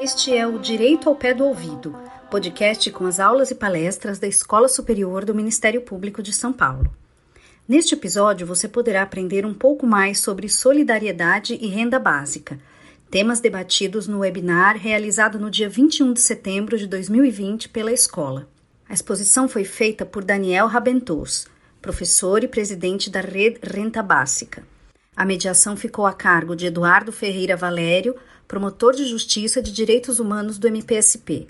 Este é o Direito ao Pé do Ouvido, podcast com as aulas e palestras da Escola Superior do Ministério Público de São Paulo. Neste episódio, você poderá aprender um pouco mais sobre solidariedade e renda básica, temas debatidos no webinar realizado no dia 21 de setembro de 2020 pela escola. A exposição foi feita por Daniel Rabentos, professor e presidente da Rede Renta Básica. A mediação ficou a cargo de Eduardo Ferreira Valério, promotor de Justiça de Direitos Humanos do MPSP.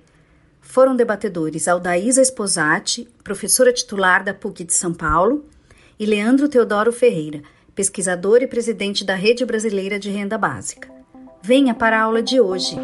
Foram debatedores Aldaísa Esposati, professora titular da PUC de São Paulo, e Leandro Teodoro Ferreira, pesquisador e presidente da Rede Brasileira de Renda Básica. Venha para a aula de hoje.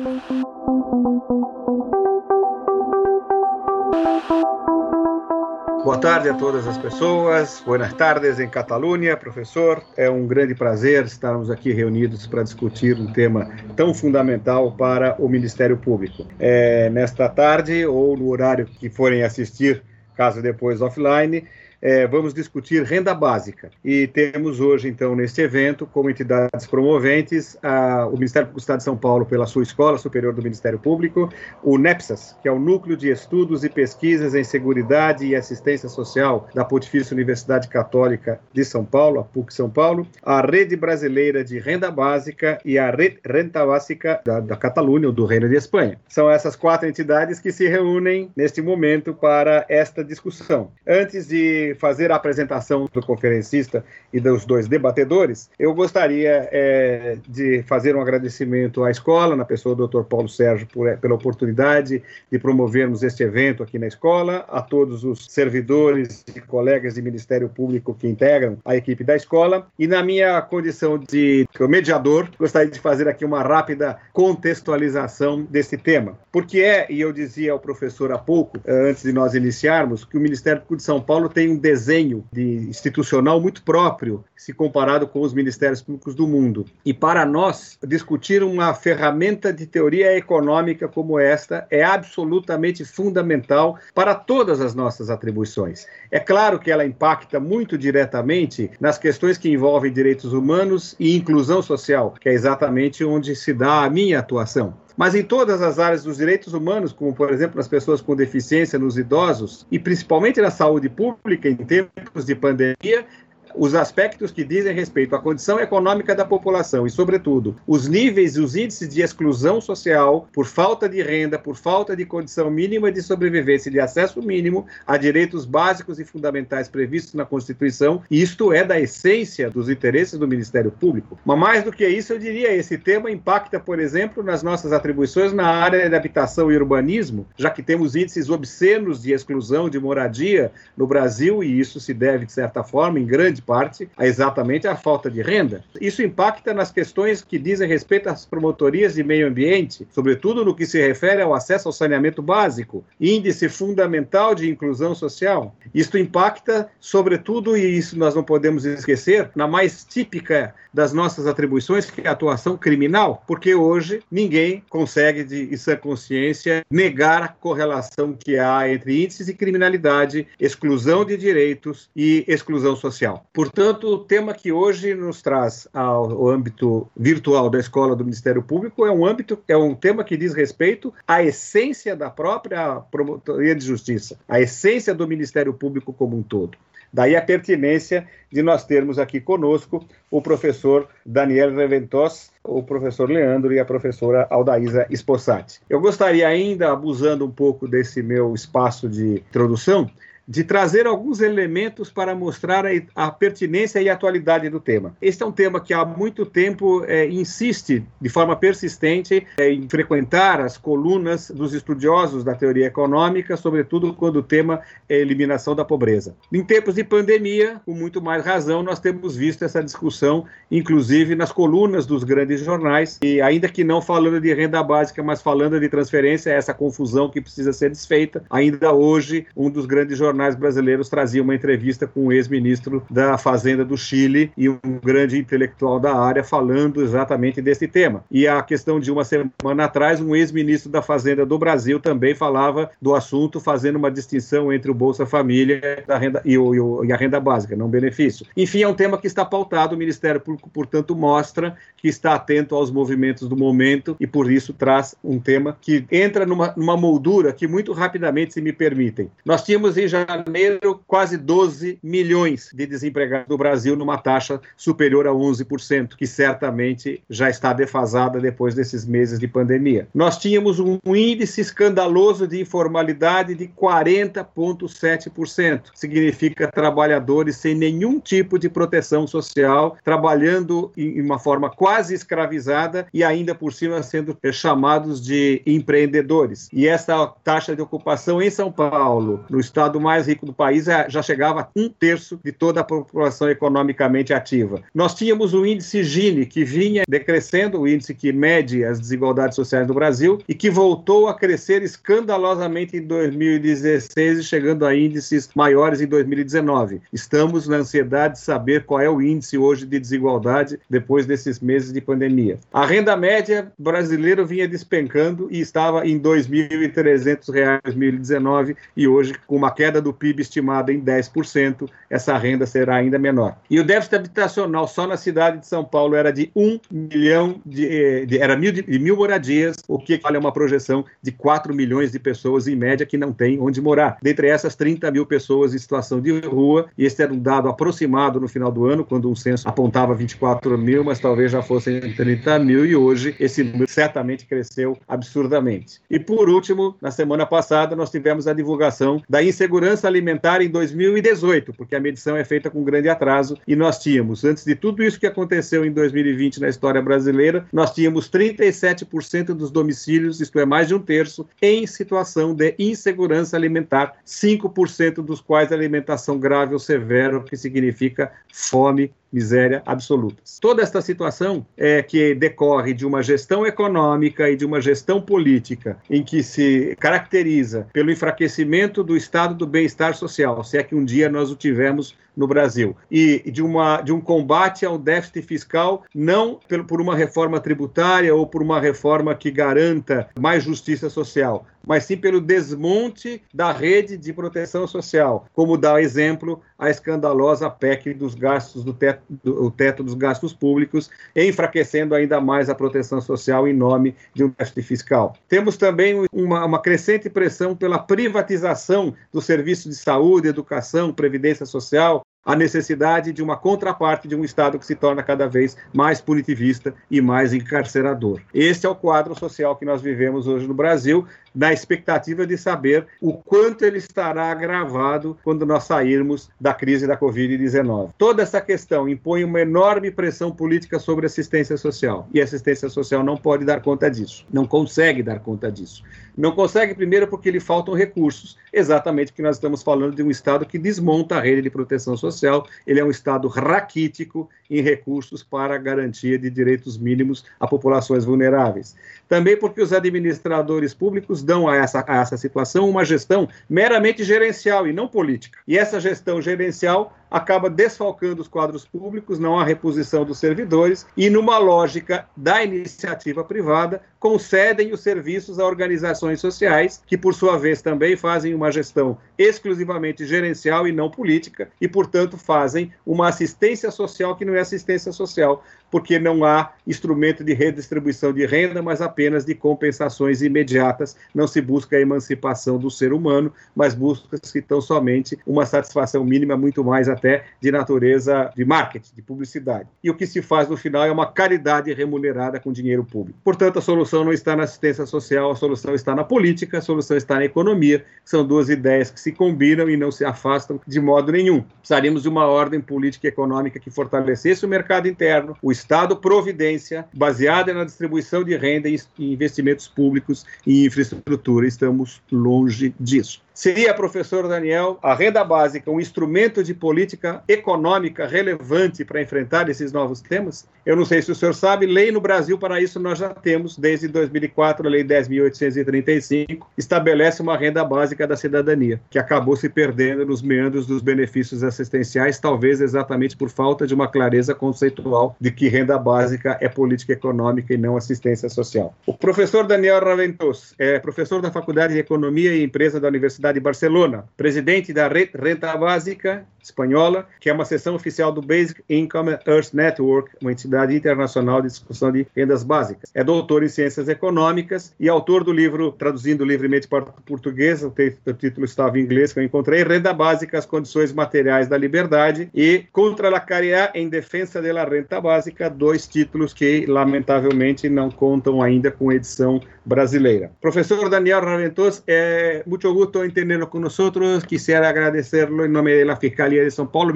Boa tarde a todas as pessoas. Buenas tardes em Catalunha, professor. É um grande prazer estarmos aqui reunidos para discutir um tema tão fundamental para o Ministério Público. É, nesta tarde ou no horário que forem assistir, caso depois offline, é, vamos discutir renda básica. E temos hoje, então, neste evento, como entidades promoventes, a, o Ministério Público do Estado de São Paulo, pela sua Escola Superior do Ministério Público, o NEPSAS, que é o Núcleo de Estudos e Pesquisas em Seguridade e Assistência Social da Pontifícia Universidade Católica de São Paulo, a PUC São Paulo, a Rede Brasileira de Renda Básica e a Rede Renta Básica da, da Catalunha, ou do Reino de Espanha. São essas quatro entidades que se reúnem neste momento para esta discussão. Antes de fazer a apresentação do conferencista e dos dois debatedores, eu gostaria é, de fazer um agradecimento à escola, na pessoa do Dr. Paulo Sérgio, por, é, pela oportunidade de promovermos este evento aqui na escola, a todos os servidores e colegas de Ministério Público que integram a equipe da escola, e na minha condição de mediador, gostaria de fazer aqui uma rápida contextualização desse tema. Porque é, e eu dizia ao professor há pouco, antes de nós iniciarmos, que o Ministério Público de São Paulo tem um desenho de institucional muito próprio, se comparado com os ministérios públicos do mundo. E para nós, discutir uma ferramenta de teoria econômica como esta é absolutamente fundamental para todas as nossas atribuições. É claro que ela impacta muito diretamente nas questões que envolvem direitos humanos e inclusão social, que é exatamente onde se dá a minha atuação mas em todas as áreas dos direitos humanos, como por exemplo nas pessoas com deficiência, nos idosos e principalmente na saúde pública em tempos de pandemia, os aspectos que dizem respeito à condição econômica da população e, sobretudo, os níveis e os índices de exclusão social por falta de renda, por falta de condição mínima de sobrevivência e de acesso mínimo a direitos básicos e fundamentais previstos na Constituição, isto é da essência dos interesses do Ministério Público. Mas mais do que isso, eu diria, esse tema impacta, por exemplo, nas nossas atribuições na área de habitação e urbanismo, já que temos índices obscenos de exclusão de moradia no Brasil, e isso se deve, de certa forma, em grande grande parte, a exatamente a falta de renda. Isso impacta nas questões que dizem respeito às promotorias de meio ambiente, sobretudo no que se refere ao acesso ao saneamento básico, índice fundamental de inclusão social. Isto impacta, sobretudo, e isso nós não podemos esquecer, na mais típica das nossas atribuições, que é a atuação criminal, porque hoje ninguém consegue, de sã consciência, negar a correlação que há entre índices de criminalidade, exclusão de direitos e exclusão social. Portanto, o tema que hoje nos traz ao, âmbito virtual da escola do Ministério Público é um âmbito, é um tema que diz respeito à essência da própria promotoria de justiça, à essência do Ministério Público como um todo. Daí a pertinência de nós termos aqui conosco o professor Daniel Reventos, o professor Leandro e a professora Aldaísa Esposati. Eu gostaria ainda, abusando um pouco desse meu espaço de introdução, de trazer alguns elementos para mostrar a, a, pertinência e atualidade do tema. Este é um tema que há muito tempo é, insiste de forma persistente é, em frequentar as colunas dos estudiosos da teoria econômica, sobretudo quando o tema é eliminação da pobreza. Em tempos de pandemia, com muito mais razão, nós temos visto essa discussão, inclusive nas colunas dos grandes jornais, e ainda que não falando de renda básica, mas falando de transferência, essa confusão que precisa ser desfeita. Ainda hoje, um dos grandes jornais jornais brasileiros traziam uma entrevista com o ex-ministro da Fazenda do Chile e um grande intelectual da área falando exatamente desse tema. E a questão de uma semana atrás, um ex-ministro da Fazenda do Brasil também falava do assunto, fazendo uma distinção entre o Bolsa Família da renda, e, o, e a renda básica, não benefício. Enfim, é um tema que está pautado, o Ministério Público, portanto, mostra que está atento aos movimentos do momento e, por isso, traz um tema que entra numa, numa moldura que, muito rapidamente, se me permitem. Nós tínhamos em janeiro quase 12 milhões de desempregados no Brasil, numa taxa superior a 11%, que certamente já está defasada depois desses meses de pandemia. Nós tínhamos um índice escandaloso de informalidade de 40,7%. Significa trabalhadores sem nenhum tipo de proteção social, trabalhando em uma forma quase escravizada e ainda por cima sendo chamados de empreendedores. E essa taxa de ocupação em São Paulo, no estado mais rico do país, é, já chegava a um terço de toda a população economicamente ativa. Nós tínhamos o índice Gini, que vinha decrescendo, o índice que mede as desigualdades sociais no Brasil, e que voltou a crescer escandalosamente em 2016, chegando a índices maiores em 2019. Estamos na ansiedade de saber qual é o índice hoje de desigualdade depois desses meses de pandemia. A renda média brasileira vinha despencando e estava em R$ 2.300 em 2019 e hoje, com uma queda do PIB estimada em 10%, essa renda será ainda menor. E o déficit habitacional só na cidade de São Paulo era de 1 milhão de, eh, de era mil, de, mil moradias, o que vale uma projeção de 4 milhões de pessoas em média que não têm onde morar. Dentre essas, 30 mil pessoas em situação de rua, e esse era um dado aproximado no final do ano, quando um censo apontava 24 mil, mas talvez já fossem 30 mil, e hoje esse número certamente cresceu absurdamente. E por último, na semana passada, nós tivemos a divulgação da insegurança alimentar em 2018, porque a medição é feita com grande atraso, e nós tínhamos, antes de tudo isso que aconteceu em 2020 na história brasileira, nós tínhamos 37% dos domicílios, isto é, mais de um terço, em situação de insegurança alimentar, 5% dos quais alimentação grave ou severa, o que significa fome miséria absolutas. Toda esta situação é que decorre de uma gestão econômica e de uma gestão política em que se caracteriza pelo enfraquecimento do estado do bem-estar social, se é que um dia nós o tivemos no Brasil, e de, uma, de um combate ao déficit fiscal, não por, uma reforma tributária ou por uma reforma que garanta mais justiça social, mas sim pelo desmonte da rede de proteção social, como dá exemplo a escandalosa PEC dos gastos do teto, do, teto dos gastos públicos, enfraquecendo ainda mais a proteção social em nome de um déficit fiscal. Temos também uma, uma crescente pressão pela privatização do serviço de saúde, educação, previdência social, a necessidade de uma contraparte de um Estado que se torna cada vez mais punitivista e mais encarcerador. Este é o quadro social que nós vivemos hoje no Brasil, na expectativa de saber o quanto ele estará agravado quando nós sairmos da crise da Covid-19. Toda essa questão impõe uma enorme pressão política sobre assistência social, e a assistência social não pode dar conta disso, não consegue dar conta disso. Não consegue, primeiro, porque lhe faltam recursos, exatamente porque nós estamos falando de um Estado que desmonta a rede de proteção social, ele é um Estado raquítico em recursos para a garantia de direitos mínimos a populações vulneráveis. Também porque os administradores públicos dão a essa, a essa situação uma gestão meramente gerencial e não política. E essa gestão gerencial acaba desfalcando os quadros públicos, não há reposição dos servidores e, numa lógica da iniciativa privada, concedem os serviços a organizações sociais, que, por sua vez, também fazem uma gestão exclusivamente gerencial e não política, e, portanto, fazem uma assistência social que não é assistência social, porque não há instrumento de redistribuição de renda, mas apenas de compensações imediatas. Não se busca a emancipação do ser humano, mas busca-se tão somente uma satisfação mínima, muito mais até de natureza de marketing, de publicidade. E o que se faz no final é uma caridade remunerada com dinheiro público. Portanto, a solução não está na assistência social, a solução está na política, a solução está na economia, são duas ideias que se combinam e não se afastam de modo nenhum. Precisaríamos de uma ordem política e econômica que fortalecesse o mercado interno, o Estado providência baseada na distribuição de renda e investimentos públicos em infraestrutura. Estamos longe disso. Seria, professor Daniel, a renda básica um instrumento de política econômica relevante para enfrentar esses novos temas? Eu não sei se o senhor sabe, lei no Brasil para isso nós já temos, desde 2004, a Lei 10.835 estabelece uma renda básica da cidadania, que acabou se perdendo nos meandros dos benefícios assistenciais, talvez exatamente por falta de uma clareza conceitual de que renda básica é política econômica e não assistência social. O professor Daniel Raventos é professor da Faculdade de Economia e Empresa da Universidade de Barcelona, presidente da Renta Básica Espanhola, que é uma seção oficial do Basic Income Earth Network, uma entidade internacional de discussão de rendas básicas. É doutor em Ciências Econômicas e autor do livro, traduzindo livremente para o português, o, o título estava em inglês, que eu encontrei, Renda Básica, as Condições Materiais da Liberdade e Contra la Caridad em Defesa da Renta Básica, dois títulos que, lamentavelmente, não contam ainda com edição brasileira. Professor Daniel Raventos, é muito gusto em tenerlo con nosotros. Quisiera agradecerlo en nombre de la Fiscalía de São Paulo.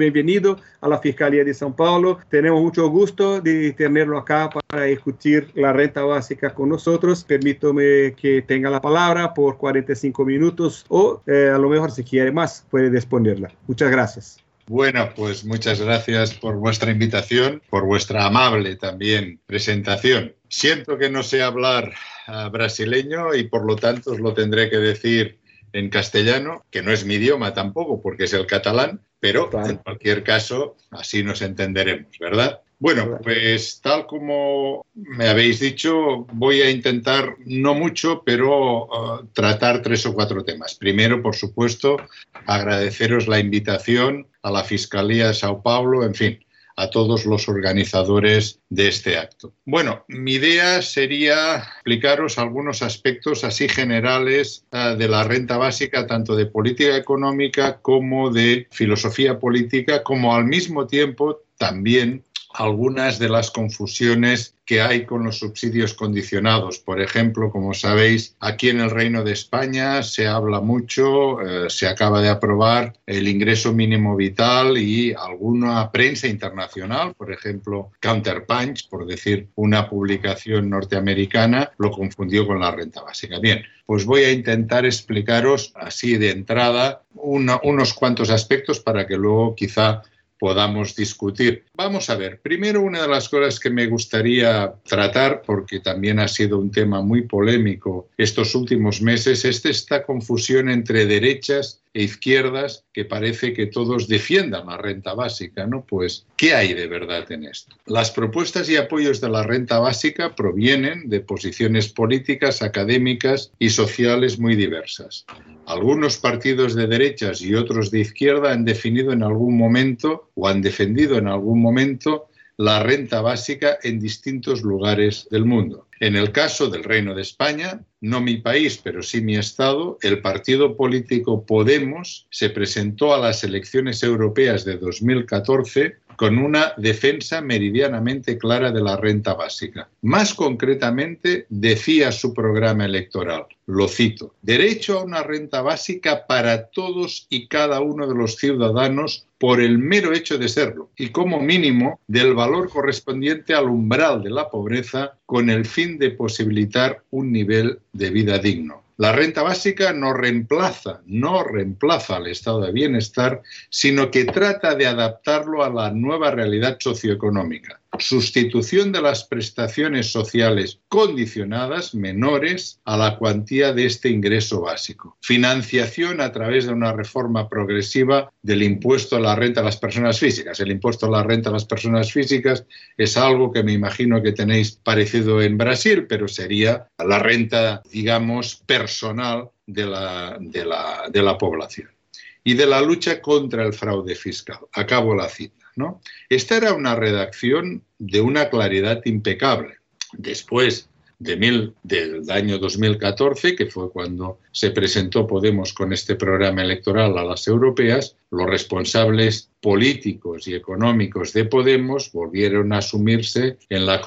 A la Fiscalía de São Paulo. Tenemos mucho gusto de tenerlo acá para discutir la renta básica con nosotros. Permítame que tenga la palabra por 45 minutos o eh, a lo mejor si quiere más puede responderla. Muchas gracias. Bueno, pues muchas gracias por vuestra invitación, por vuestra amable también presentación. Siento que no sé hablar uh, brasileño y por lo tanto os lo tendré que decir en castellano, que no es mi idioma tampoco, porque es el catalán, pero en cualquier caso así nos entenderemos, ¿verdad? Bueno, pues tal como me habéis dicho, voy a intentar, no mucho, pero uh, tratar tres o cuatro temas. Primero, por supuesto, agradeceros la invitación a la Fiscalía de Sao Paulo, en fin, a todos los organizadores de este acto. Bueno, mi idea sería explicaros algunos aspectos así generales uh, de la renta básica, tanto de política económica como de filosofía política, como al mismo tiempo también algunas de las confusiones que hay con los subsidios condicionados. Por ejemplo, como sabéis, aquí en el Reino de España se habla mucho, eh, se acaba de aprobar el ingreso mínimo vital y alguna prensa internacional, por ejemplo, Counterpunch, por decir una publicación norteamericana, lo confundió con la renta básica. Bien, pues voy a intentar explicaros así de entrada una, unos cuantos aspectos para que luego quizá podamos discutir. Vamos a ver, primero una de las cosas que me gustaría tratar, porque también ha sido un tema muy polémico estos últimos meses, es esta confusión entre derechas e izquierdas que parece que todos defiendan la renta básica, ¿no? Pues, ¿qué hay de verdad en esto? Las propuestas y apoyos de la renta básica provienen de posiciones políticas, académicas y sociales muy diversas. Algunos partidos de derechas y otros de izquierda han definido en algún momento o han defendido en algún momento la renta básica en distintos lugares del mundo. En el caso del Reino de España, no mi país, pero sí mi Estado, el partido político Podemos se presentó a las elecciones europeas de 2014 con una defensa meridianamente clara de la renta básica. Más concretamente, decía su programa electoral, lo cito, derecho a una renta básica para todos y cada uno de los ciudadanos por el mero hecho de serlo y como mínimo del valor correspondiente al umbral de la pobreza con el fin de posibilitar un nivel de vida digno. La renta básica no reemplaza, no reemplaza al estado de bienestar, sino que trata de adaptarlo a la nueva realidad socioeconómica sustitución de las prestaciones sociales condicionadas menores a la cuantía de este ingreso básico, financiación a través de una reforma progresiva del impuesto a la renta a las personas físicas. El impuesto a la renta a las personas físicas es algo que me imagino que tenéis parecido en Brasil, pero sería la renta, digamos, personal de la, de la, de la población. Y de la lucha contra el fraude fiscal. Acabo la cita. Esta era una redacción de una claridad impecable. Después de del año 2014, que fue cuando se presentó Podemos con este programa electoral a las europeas, los responsables políticos y económicos de Podemos volvieron a asumirse en la,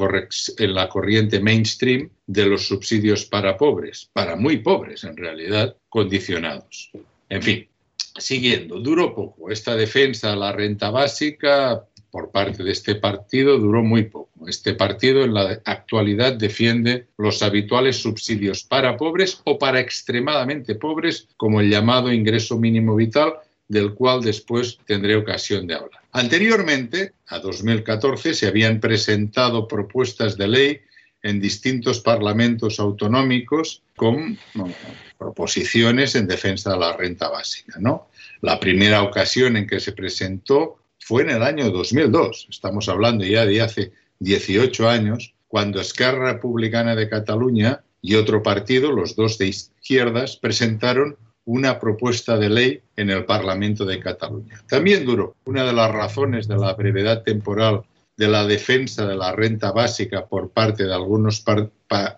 en la corriente mainstream de los subsidios para pobres, para muy pobres en realidad, condicionados. En fin, Siguiendo, duró poco. Esta defensa de la renta básica por parte de este partido duró muy poco. Este partido en la actualidad defiende los habituales subsidios para pobres o para extremadamente pobres, como el llamado ingreso mínimo vital, del cual después tendré ocasión de hablar. Anteriormente, a 2014, se habían presentado propuestas de ley en distintos parlamentos autonómicos con proposiciones en defensa de la renta básica. ¿no? La primera ocasión en que se presentó fue en el año 2002. Estamos hablando ya de hace 18 años, cuando Esquerra Republicana de Cataluña y otro partido, los dos de izquierdas, presentaron una propuesta de ley en el Parlamento de Cataluña. También duró. Una de las razones de la brevedad temporal de la defensa de la renta básica por parte de algunos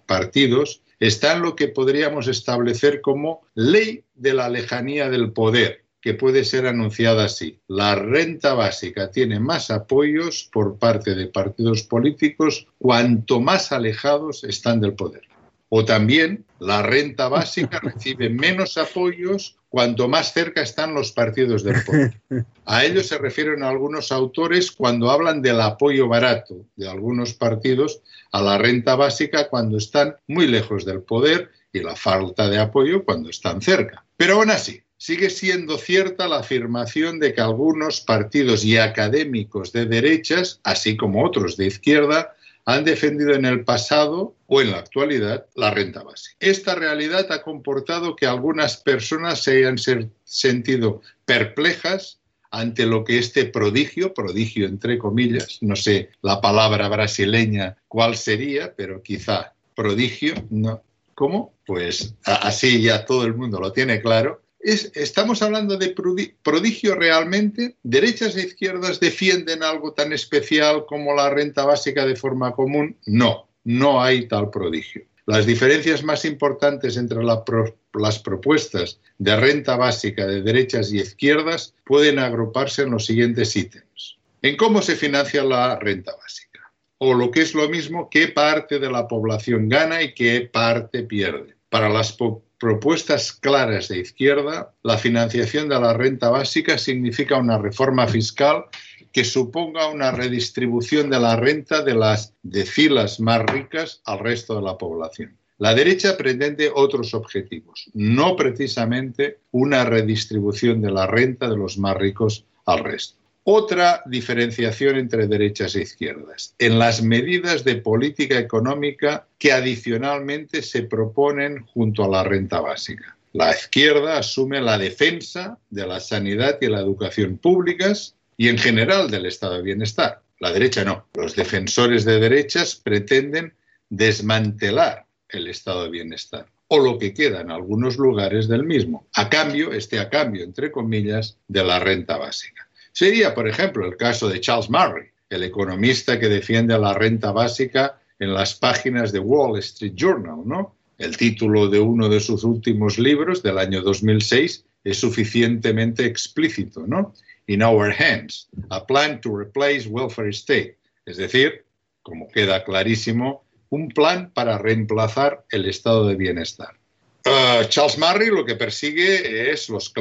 partidos está en lo que podríamos establecer como ley de la lejanía del poder, que puede ser anunciada así. La renta básica tiene más apoyos por parte de partidos políticos cuanto más alejados están del poder. O también la renta básica recibe menos apoyos cuanto más cerca están los partidos del poder. A ello se refieren algunos autores cuando hablan del apoyo barato de algunos partidos a la renta básica cuando están muy lejos del poder y la falta de apoyo cuando están cerca. Pero aún así, sigue siendo cierta la afirmación de que algunos partidos y académicos de derechas, así como otros de izquierda, han defendido en el pasado o en la actualidad la renta básica. Esta realidad ha comportado que algunas personas se hayan sentido perplejas ante lo que este prodigio, prodigio entre comillas, no sé la palabra brasileña cuál sería, pero quizá prodigio, ¿no? ¿Cómo? Pues así ya todo el mundo lo tiene claro, estamos hablando de prodigio realmente. ¿Derechas e izquierdas defienden algo tan especial como la renta básica de forma común? No, no hay tal prodigio. Las diferencias más importantes entre las propuestas de renta básica de derechas y izquierdas pueden agruparse en los siguientes ítems. En cómo se financia la renta básica. O lo que es lo mismo, qué parte de la población gana y qué parte pierde. Para las propuestas claras de izquierda, la financiación de la renta básica significa una reforma fiscal que suponga una redistribución de la renta de las decilas más ricas al resto de la población. La derecha pretende otros objetivos, no precisamente una redistribución de la renta de los más ricos al resto. Otra diferenciación entre derechas e izquierdas, en las medidas de política económica que adicionalmente se proponen junto a la renta básica. La izquierda asume la defensa de la sanidad y la educación públicas y en general del estado de bienestar. La derecha no. Los defensores de derechas pretenden desmantelar el estado de bienestar o lo que queda en algunos lugares del mismo, a cambio, este a cambio, entre comillas, de la renta básica. Sería, por ejemplo, el caso de Charles Murray, el economista que defiende la renta básica en las páginas de Wall Street Journal, ¿no? El título de uno de sus últimos libros del año 2006 es suficientemente explícito, ¿no? In our hands, a plan to replace welfare state, es decir, como queda clarísimo, un plan para reemplazar el estado de bienestar. Uh, Charles Murray lo que persigue es los,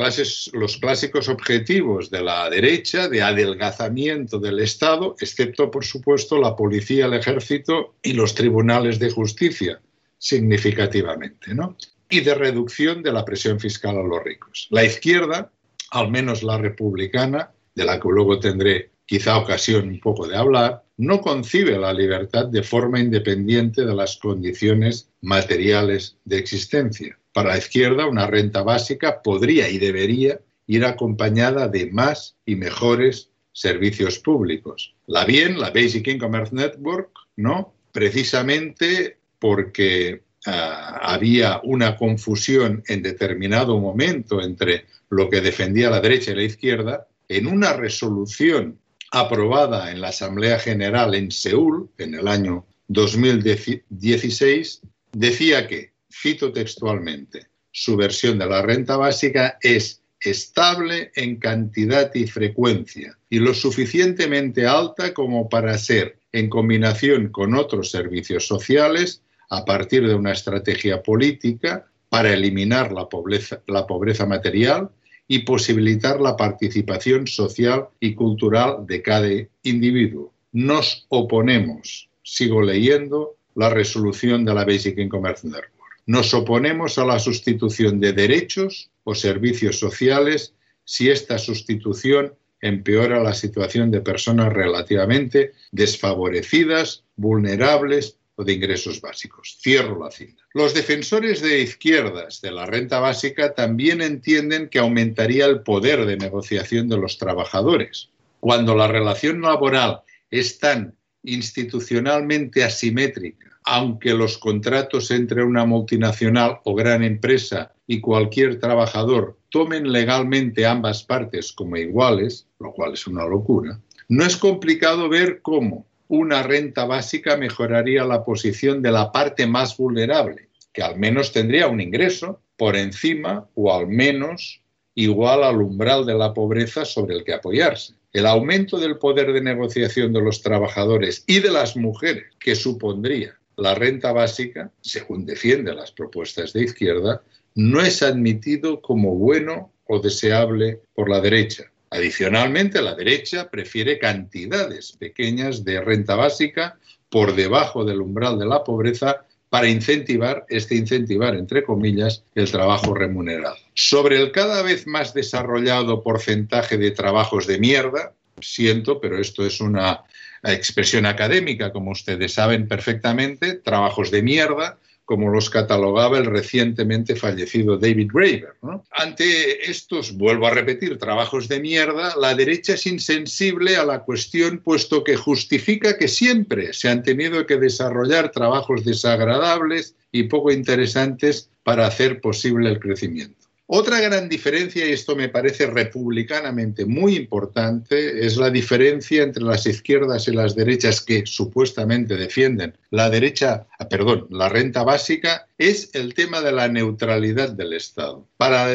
los clásicos objetivos de la derecha de adelgazamiento del Estado, excepto, por supuesto, la policía, el ejército y los tribunales de justicia, significativamente, ¿no? Y de reducción de la presión fiscal a los ricos. La izquierda, al menos la republicana, de la que luego tendré quizá ocasión un poco de hablar, no concibe la libertad de forma independiente de las condiciones materiales de existencia. Para la izquierda, una renta básica podría y debería ir acompañada de más y mejores servicios públicos. La bien, la Basic Income Network, ¿no? Precisamente porque ah, había una confusión en determinado momento entre lo que defendía la derecha y la izquierda, en una resolución aprobada en la Asamblea General en Seúl en el año 2016, decía que, cito textualmente, su versión de la renta básica es estable en cantidad y frecuencia y lo suficientemente alta como para ser, en combinación con otros servicios sociales, a partir de una estrategia política para eliminar la pobreza, la pobreza material y posibilitar la participación social y cultural de cada individuo. Nos oponemos, sigo leyendo, la resolución de la Basic Income Network. Nos oponemos a la sustitución de derechos o servicios sociales si esta sustitución empeora la situación de personas relativamente desfavorecidas, vulnerables de ingresos básicos. Cierro la cinta. Los defensores de izquierdas de la renta básica también entienden que aumentaría el poder de negociación de los trabajadores. Cuando la relación laboral es tan institucionalmente asimétrica aunque los contratos entre una multinacional o gran empresa y cualquier trabajador tomen legalmente ambas partes como iguales, lo cual es una locura, no es complicado ver cómo una renta básica mejoraría la posición de la parte más vulnerable, que al menos tendría un ingreso por encima o al menos igual al umbral de la pobreza sobre el que apoyarse. El aumento del poder de negociación de los trabajadores y de las mujeres que supondría la renta básica, según defiende las propuestas de izquierda, no es admitido como bueno o deseable por la derecha. Adicionalmente, la derecha prefiere cantidades pequeñas de renta básica por debajo del umbral de la pobreza para incentivar, este incentivar, entre comillas, el trabajo remunerado. Sobre el cada vez más desarrollado porcentaje de trabajos de mierda, siento, pero esto es una expresión académica, como ustedes saben perfectamente, trabajos de mierda, como los catalogaba el recientemente fallecido David Graeber. Ante estos, vuelvo a repetir, trabajos de mierda, la derecha es insensible a la cuestión, puesto que justifica que siempre se han tenido que desarrollar trabajos desagradables y poco interesantes para hacer posible el crecimiento. Otra gran diferencia, y esto me parece republicanamente muy importante, es la diferencia entre las izquierdas y las derechas que supuestamente defienden la derecha, ah, perdón, la renta básica, es el tema de la neutralidad del Estado. Para,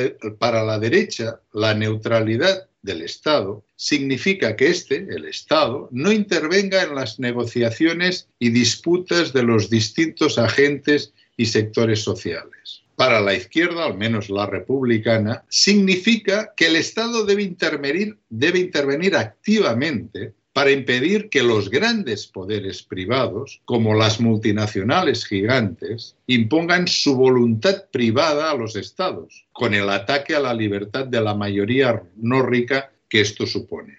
la derecha, la neutralidad del Estado significa que éste, el Estado, no intervenga en las negociaciones y disputas de los distintos agentes y sectores sociales para la izquierda, al menos la republicana, significa que el Estado debe intervenir, debe intervenir activamente para impedir que los grandes poderes privados, como las multinacionales gigantes, impongan su voluntad privada a los estados, con el ataque a la libertad de la mayoría no rica que esto supone.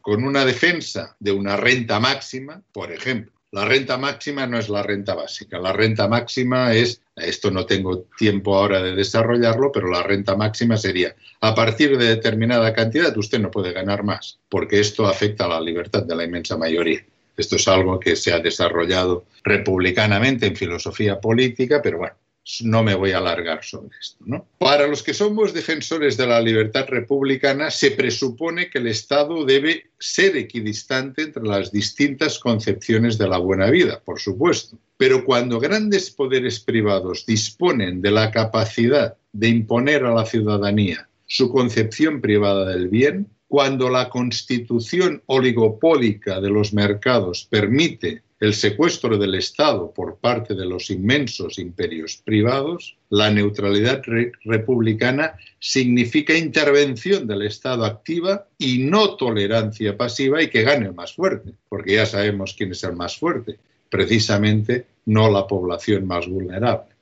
Con una defensa de una renta máxima, por ejemplo, la renta máxima no es la renta básica. La renta máxima es, esto no tengo tiempo ahora de desarrollarlo, pero la renta máxima sería, a partir de determinada cantidad usted no puede ganar más, porque esto afecta a la libertad de la inmensa mayoría. Esto es algo que se ha desarrollado republicanamente en filosofía política, pero bueno, no me voy a alargar sobre esto. Para los que somos defensores de la libertad republicana, se presupone que el Estado debe ser equidistante entre las distintas concepciones de la buena vida, por supuesto. Pero cuando grandes poderes privados disponen de la capacidad de imponer a la ciudadanía su concepción privada del bien, cuando la constitución oligopólica de los mercados permite el secuestro del Estado por parte de los inmensos imperios privados, la neutralidad republicana significa intervención del Estado activa y no tolerancia pasiva y que gane el más fuerte, porque ya sabemos quién es el más fuerte, precisamente no la población más vulnerable.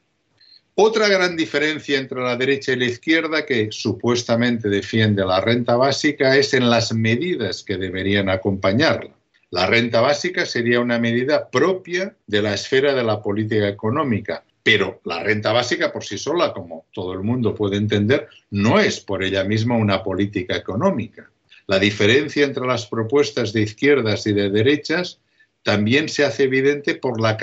Otra gran diferencia entre la derecha y la izquierda que supuestamente defiende la renta básica es en las medidas que deberían acompañarla. La renta básica sería una medida propia de la esfera de la política económica, pero la renta básica por sí sola, como todo el mundo puede entender, no es por ella misma una política económica. La diferencia entre las propuestas de izquierdas y de derechas también se hace evidente por la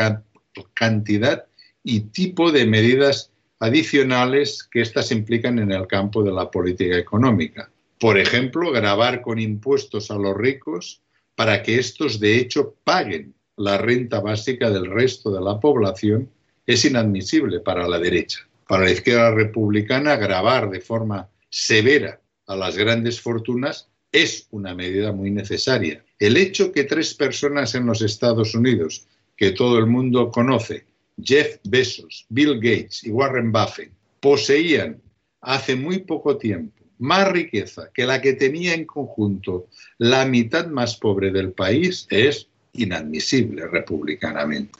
cantidad y tipo de medidas adicionales que éstas implican en el campo de la política económica. Por ejemplo, grabar con impuestos a los ricos para que estos de hecho paguen la renta básica del resto de la población es inadmisible para la derecha. Para la izquierda republicana, grabar de forma severa a las grandes fortunas es una medida muy necesaria. El hecho que tres personas en los Estados Unidos, que todo el mundo conoce, Jeff Bezos, Bill Gates y Warren Buffett, poseían hace muy poco tiempo más riqueza que la que tenía en conjunto la mitad más pobre del país es inadmisible republicanamente.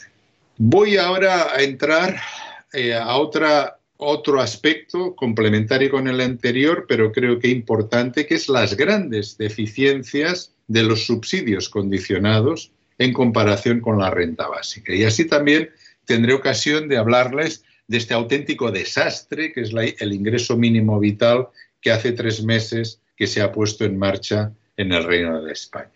Voy ahora a entrar eh, a otra, otro aspecto complementario con el anterior, pero creo que importante, que es las grandes deficiencias de los subsidios condicionados en comparación con la renta básica. Y así también tendré ocasión de hablarles de este auténtico desastre que es el ingreso mínimo vital que hace tres meses que se ha puesto en marcha en el Reino de España.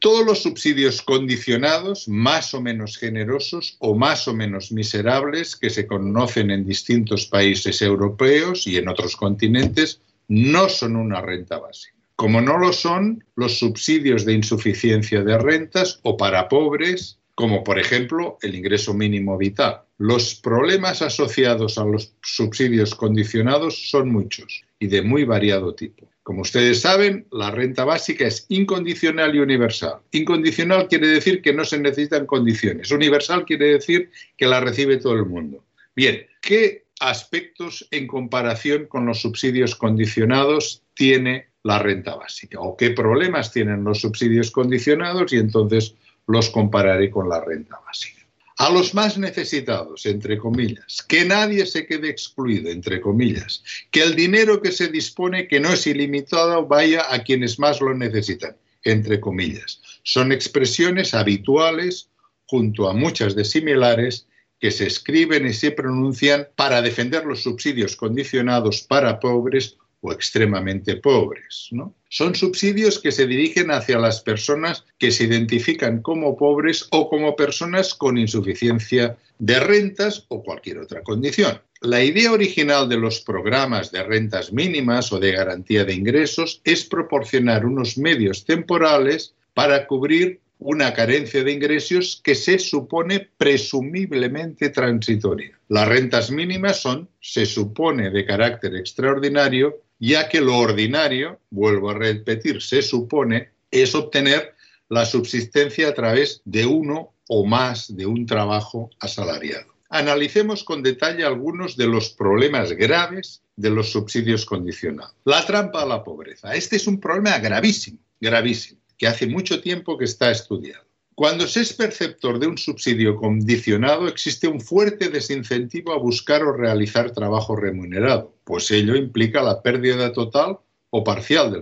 Todos los subsidios condicionados, más o menos generosos o más o menos miserables, que se conocen en distintos países europeos y en otros continentes, no son una renta básica. Como no lo son los subsidios de insuficiencia de rentas o para pobres, como por ejemplo el ingreso mínimo vital. Los problemas asociados a los subsidios condicionados son muchos y de muy variado tipo. Como ustedes saben, la renta básica es incondicional y universal. Incondicional quiere decir que no se necesitan condiciones. Universal quiere decir que la recibe todo el mundo. Bien, ¿qué aspectos en comparación con los subsidios condicionados tiene la renta básica? ¿O qué problemas tienen los subsidios condicionados? Y entonces los compararé con la renta básica. A los más necesitados, entre comillas, que nadie se quede excluido, entre comillas, que el dinero que se dispone, que no es ilimitado, vaya a quienes más lo necesitan, entre comillas. Son expresiones habituales, junto a muchas de similares, que se escriben y se pronuncian para defender los subsidios condicionados para pobres o extremadamente pobres. ¿no? Son subsidios que se dirigen hacia las personas que se identifican como pobres o como personas con insuficiencia de rentas o cualquier otra condición. La idea original de los programas de rentas mínimas o de garantía de ingresos es proporcionar unos medios temporales para cubrir una carencia de ingresos que se supone presumiblemente transitoria. Las rentas mínimas son, se supone, de carácter extraordinario ya que lo ordinario, vuelvo a repetir, se supone, es obtener la subsistencia a través de uno o más de un trabajo asalariado. Analicemos con detalle algunos de los problemas graves de los subsidios condicionados. La trampa a la pobreza. Este es un problema gravísimo, gravísimo, que hace mucho tiempo que está estudiado. Cuando se es perceptor de un subsidio condicionado, existe un fuerte desincentivo a buscar o realizar trabajo remunerado, pues ello implica la pérdida total o parcial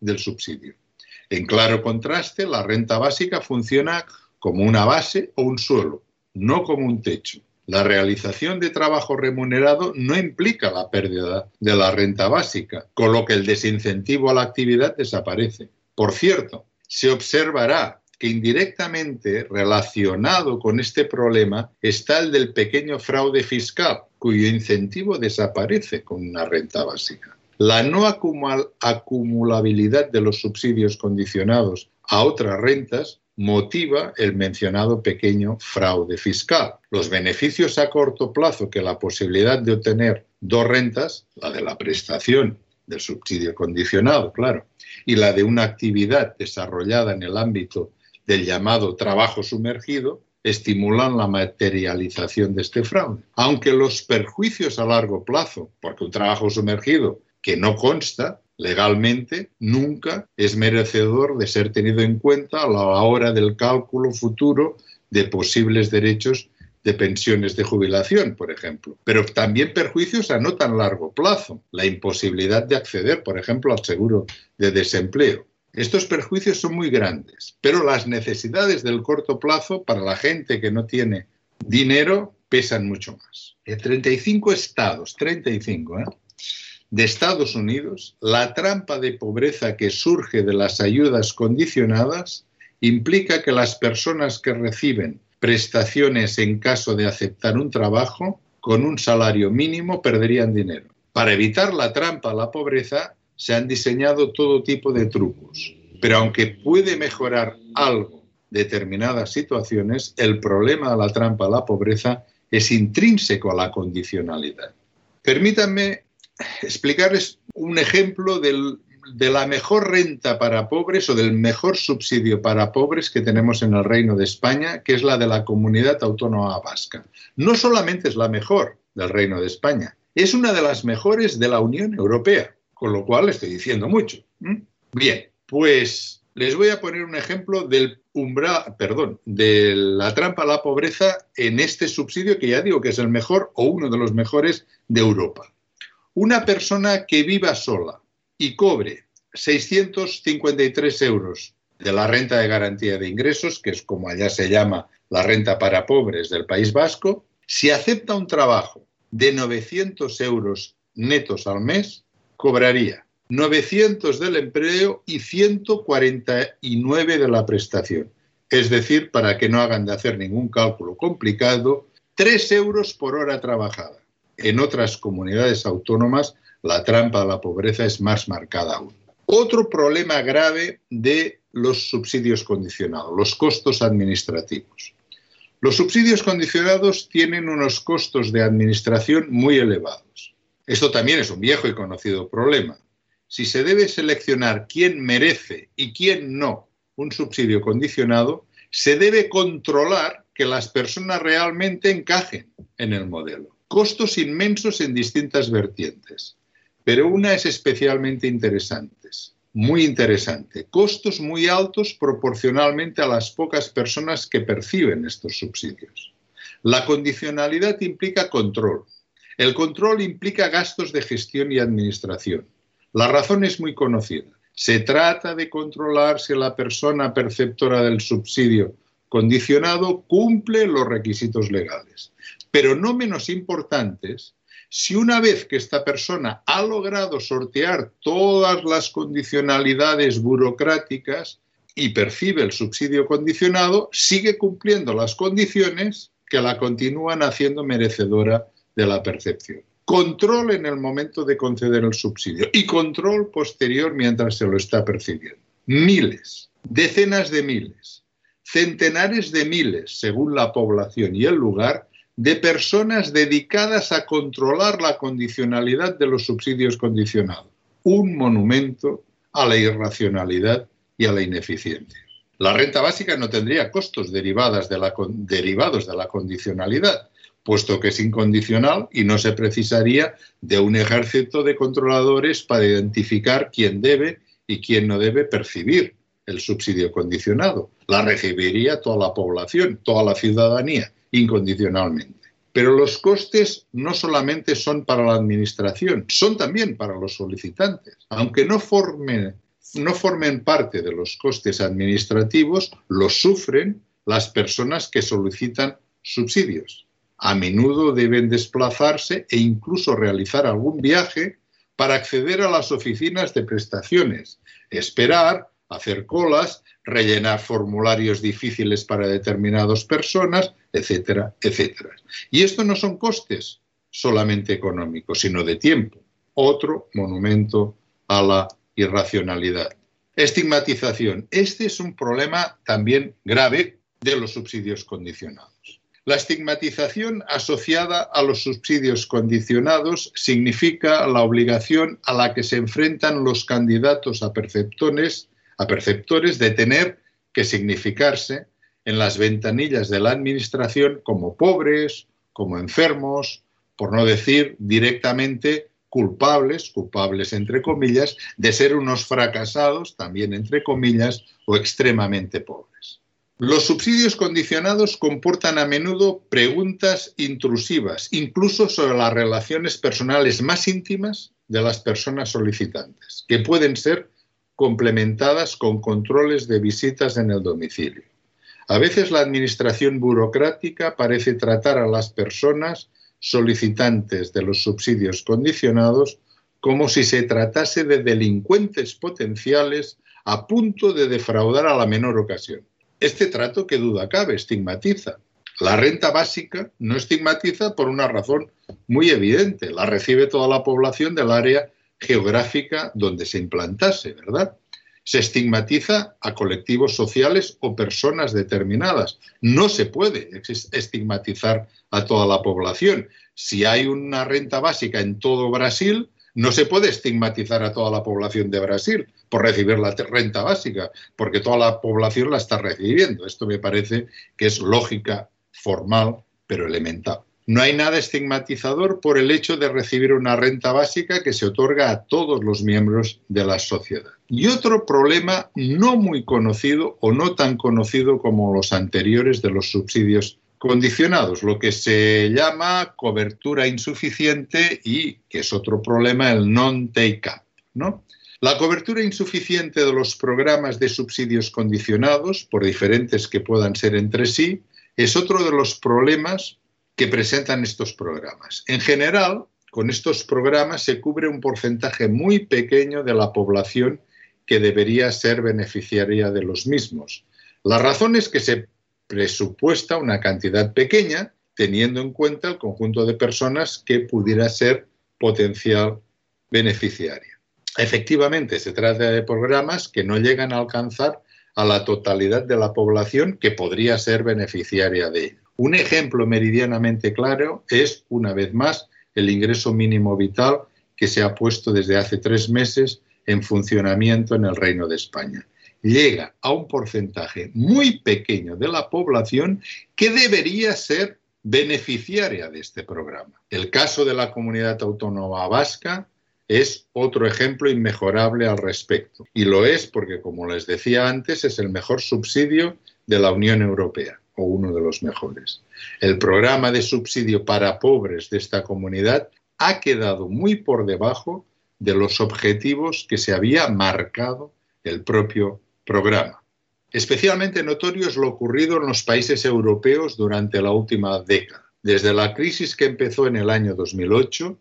del subsidio. En claro contraste, la renta básica funciona como una base o un suelo, no como un techo. La realización de trabajo remunerado no implica la pérdida de la renta básica, con lo que el desincentivo a la actividad desaparece. Por cierto, se observará que indirectamente relacionado con este problema está el del pequeño fraude fiscal, cuyo incentivo desaparece con una renta básica. La no acumulabilidad de los subsidios condicionados a otras rentas motiva el mencionado pequeño fraude fiscal. Los beneficios a corto plazo que la posibilidad de obtener dos rentas, la de la prestación del subsidio condicionado, claro, y la de una actividad desarrollada en el ámbito del llamado trabajo sumergido estimulan la materialización de este fraude. Aunque los perjuicios a largo plazo, porque un trabajo sumergido que no consta legalmente, nunca es merecedor de ser tenido en cuenta a la hora del cálculo futuro de posibles derechos de pensiones de jubilación, por ejemplo. Pero también perjuicios a no tan largo plazo, la imposibilidad de acceder, por ejemplo, al seguro de desempleo. Estos perjuicios son muy grandes, pero las necesidades del corto plazo para la gente que no tiene dinero pesan mucho más. En 35 estados, 35, ¿eh? de Estados Unidos, la trampa de pobreza que surge de las ayudas condicionadas implica que las personas que reciben prestaciones en caso de aceptar un trabajo con un salario mínimo perderían dinero. Para evitar la trampa a la pobreza, se han diseñado todo tipo de trucos, pero aunque puede mejorar algo determinadas situaciones, el problema de la trampa a la pobreza es intrínseco a la condicionalidad. Permítanme explicarles un ejemplo de la mejor renta para pobres o del mejor subsidio para pobres que tenemos en el Reino de España, que es la de la Comunidad Autónoma Vasca. No solamente es la mejor del Reino de España, es una de las mejores de la Unión Europea. Con lo cual estoy diciendo mucho. Bien, pues les voy a poner un ejemplo del umbral, perdón, de la trampa a la pobreza en este subsidio que ya digo que es el mejor o uno de los mejores de Europa. Una persona que viva sola y cobre 653 euros de la renta de garantía de ingresos, que es como allá se llama la renta para pobres del País Vasco, si acepta un trabajo de 900 euros netos al mes, cobraría 900 del empleo y 149 de la prestación. Es decir, para que no hagan de hacer ningún cálculo complicado, 3 euros por hora trabajada. En otras comunidades autónomas, la trampa a la pobreza es más marcada aún. Otro problema grave de los subsidios condicionados, los costos administrativos. Los subsidios condicionados tienen unos costos de administración muy elevados. Esto también es un viejo y conocido problema si se debe seleccionar quién merece y quién no un subsidio condicionado, se debe controlar que las personas realmente encajen en el modelo. Costos inmensos en distintas vertientes, pero una es especialmente interesante, muy interesante. Costos muy altos proporcionalmente a las pocas personas que perciben estos subsidios. La condicionalidad implica control. El control implica gastos de gestión y administración. La razón es muy conocida. Se trata de controlar si la persona perceptora del subsidio condicionado cumple los requisitos legales. Pero no menos importantes, si una vez que esta persona ha logrado sortear todas las condicionalidades burocráticas y percibe el subsidio condicionado, sigue cumpliendo las condiciones que la continúan haciendo merecedora de la percepción control en el momento de conceder el subsidio y control posterior mientras se lo está percibiendo. Miles, decenas de miles, centenares de miles, según la población y el lugar, de personas dedicadas a controlar la condicionalidad de los subsidios condicionados. Un monumento a la irracionalidad y a la ineficiencia. La renta básica no tendría costos derivados de la, derivados de la condicionalidad, puesto que es incondicional y no se precisaría de un ejército de controladores para identificar quién debe y quién no debe percibir el subsidio condicionado. La recibiría toda la población, toda la ciudadanía, incondicionalmente. Pero los costes no solamente son para la administración, son también para los solicitantes. Aunque no formen, parte de los costes administrativos, los sufren las personas que solicitan subsidios a menudo deben desplazarse e incluso realizar algún viaje para acceder a las oficinas de prestaciones, esperar, hacer colas, rellenar formularios difíciles para determinadas personas, etcétera, etcétera. Y esto no son costes solamente económicos, sino de tiempo. Otro monumento a la irracionalidad. Estigmatización. Este es un problema también grave de los subsidios condicionados. La estigmatización asociada a los subsidios condicionados significa la obligación a la que se enfrentan los candidatos a perceptores, a perceptores de tener que significarse en las ventanillas de la Administración como pobres, como enfermos, por no decir directamente culpables, culpables entre comillas, de ser unos fracasados, también entre comillas, o extremadamente pobres. Los subsidios condicionados comportan a menudo preguntas intrusivas, incluso sobre las relaciones personales más íntimas de las personas solicitantes, que pueden ser complementadas con controles de visitas en el domicilio. A veces la administración burocrática parece tratar a las personas solicitantes de los subsidios condicionados como si se tratase de delincuentes potenciales a punto de defraudar a la menor ocasión. Este trato, que duda cabe, estigmatiza. La renta básica no estigmatiza por una razón muy evidente. La recibe toda la población del área geográfica donde se implantase, ¿verdad? Se estigmatiza a colectivos sociales o personas determinadas. No se puede estigmatizar a toda la población. Si hay una renta básica en todo Brasil, no se puede estigmatizar a toda la población de Brasil por recibir la renta básica, porque toda la población la está recibiendo. Esto me parece que es lógica formal, pero elemental. No hay nada estigmatizador por el hecho de recibir una renta básica que se otorga a todos los miembros de la sociedad. Y otro problema no muy conocido o no tan conocido como los anteriores de los subsidios condicionados, lo que se llama cobertura insuficiente y, que es otro problema, el non-take-up. ¿no? La cobertura insuficiente de los programas de subsidios condicionados, por diferentes que puedan ser entre sí, es otro de los problemas que presentan estos programas. En general, con estos programas se cubre un porcentaje muy pequeño de la población que debería ser beneficiaria de los mismos. La razón es que se presupuesta una cantidad pequeña teniendo en cuenta el conjunto de personas que pudiera ser potencial beneficiaria. Efectivamente, se trata de programas que no llegan a alcanzar a la totalidad de la población que podría ser beneficiaria de ello. Un ejemplo meridianamente claro es, una vez más, el ingreso mínimo vital que se ha puesto desde hace tres meses en funcionamiento en el Reino de España. Llega a un porcentaje muy pequeño de la población que debería ser beneficiaria de este programa. El caso de la comunidad autónoma vasca es otro ejemplo inmejorable al respecto. Y lo es porque, como les decía antes, es el mejor subsidio de la Unión Europea o uno de los mejores. El programa de subsidio para pobres de esta comunidad ha quedado muy por debajo de los objetivos que se había marcado el propio programa. Especialmente notorio es lo ocurrido en los países europeos durante la última década. Desde la crisis que empezó en el año 2008,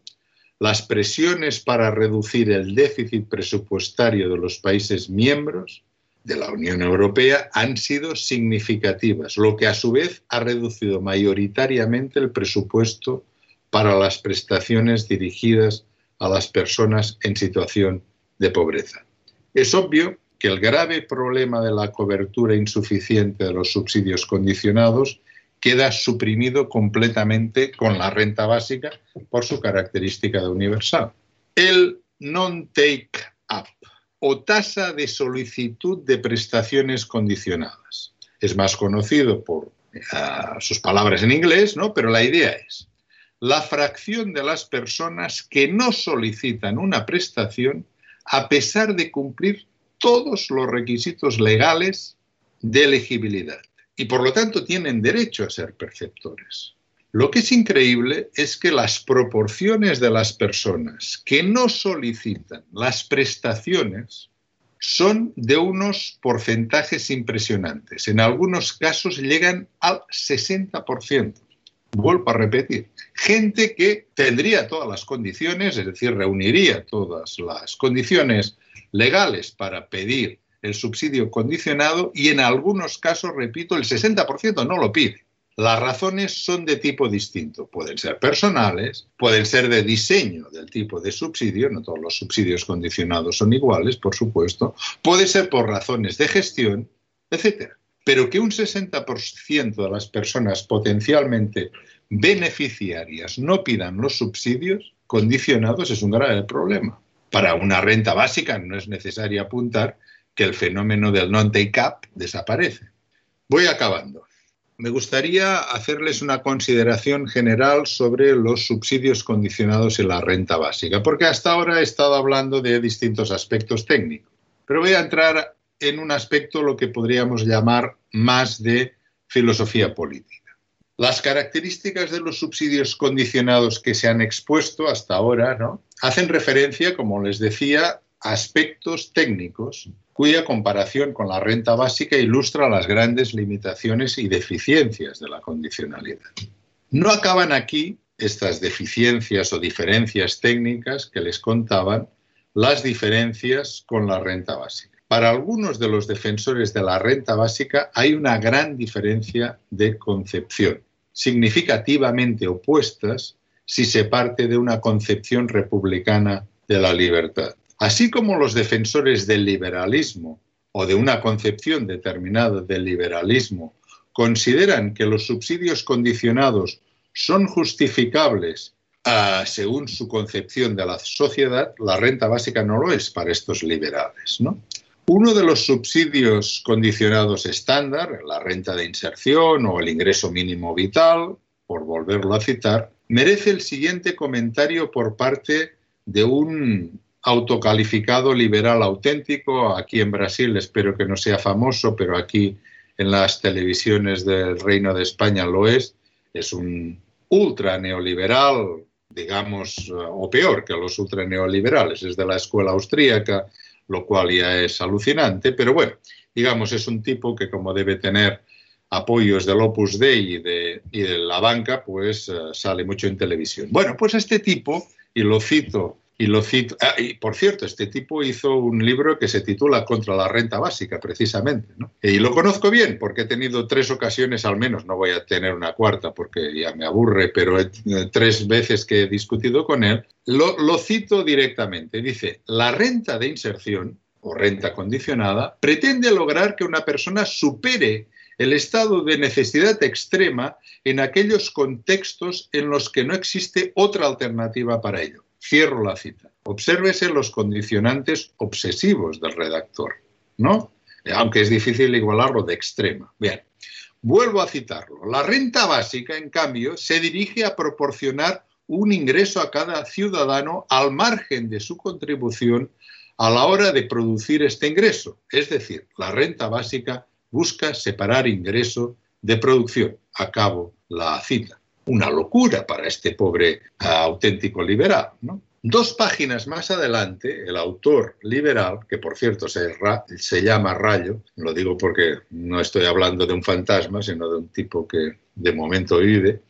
las presiones para reducir el déficit presupuestario de los países miembros de la Unión Europea han sido significativas, lo que a su vez ha reducido mayoritariamente el presupuesto para las prestaciones dirigidas a las personas en situación de pobreza. Es obvio que el grave problema de la cobertura insuficiente de los subsidios condicionados queda suprimido completamente con la renta básica por su característica de universal. El non-take-up o tasa de solicitud de prestaciones condicionadas. Es más conocido por eh, sus palabras en inglés, ¿no? pero la idea es la fracción de las personas que no solicitan una prestación a pesar de cumplir todos los requisitos legales de elegibilidad y por lo tanto tienen derecho a ser perceptores. Lo que es increíble es que las proporciones de las personas que no solicitan las prestaciones son de unos porcentajes impresionantes. En algunos casos llegan al 60%. Vuelvo a repetir, gente que tendría todas las condiciones, es decir, reuniría todas las condiciones legales para pedir el subsidio condicionado y en algunos casos, repito, el 60% no lo pide. Las razones son de tipo distinto. Pueden ser personales, pueden ser de diseño del tipo de subsidio, no todos los subsidios condicionados son iguales, por supuesto, puede ser por razones de gestión, etc. Pero que un 60% de las personas potencialmente beneficiarias no pidan los subsidios condicionados es un grave problema. Para una renta básica no es necesario apuntar que el fenómeno del non-take-up desaparece. Voy acabando. Me gustaría hacerles una consideración general sobre los subsidios condicionados y la renta básica, porque hasta ahora he estado hablando de distintos aspectos técnicos, pero voy a entrar en un aspecto lo que podríamos llamar más de filosofía política. Las características de los subsidios condicionados que se han expuesto hasta ahora ¿no? Hacen referencia, como les decía, a aspectos técnicos cuya comparación con la renta básica ilustra las grandes limitaciones y deficiencias de la condicionalidad. No acaban aquí estas deficiencias o diferencias técnicas que les contaban las diferencias con la renta básica. Para algunos de los defensores de la renta básica hay una gran diferencia de concepción, significativamente opuestas si se parte de una concepción republicana de la libertad. Así como los defensores del liberalismo o de una concepción determinada del liberalismo consideran que los subsidios condicionados son justificables ah, según su concepción de la sociedad, la renta básica no lo es para estos liberales. Uno de los subsidios condicionados estándar, la renta de inserción o el ingreso mínimo vital, por volverlo a citar, merece el siguiente comentario por parte de un autocalificado liberal auténtico. Aquí en Brasil espero que no sea famoso, pero aquí en las televisiones del Reino de España lo es. Es un ultra neoliberal, digamos, o peor que los ultra neoliberales. Es de la escuela austríaca, lo cual ya es alucinante, pero bueno, digamos, es un tipo que como debe tener apoyos del Opus Dei y de, y de la banca, pues uh, sale mucho en televisión. Bueno, pues este tipo, y lo cito y lo cito. Ah, y por cierto, este tipo hizo un libro que se titula Contra la renta básica, precisamente. ¿no? Y lo conozco bien porque he tenido tres ocasiones al menos, no voy a tener una cuarta porque ya me aburre, pero he, tres veces que he discutido con él. Lo, lo cito directamente. Dice, la renta de inserción o renta condicionada pretende lograr que una persona supere el estado de necesidad extrema en aquellos contextos en los que no existe otra alternativa para ello. Cierro la cita. Obsérvese los condicionantes obsesivos del redactor, ¿no? Aunque es difícil igualarlo de extrema. Bien, vuelvo a citarlo. La renta básica, en cambio, se dirige a proporcionar un ingreso a cada ciudadano al margen de su contribución a la hora de producir este ingreso. Es decir, la renta básica busca separar ingreso de producción. Acabo la cita una locura para este pobre auténtico liberal. ¿no? Dos páginas más adelante, el autor liberal, que por cierto se, se, llama Rayo, lo digo porque no estoy hablando de un fantasma, sino de un tipo que de momento vive,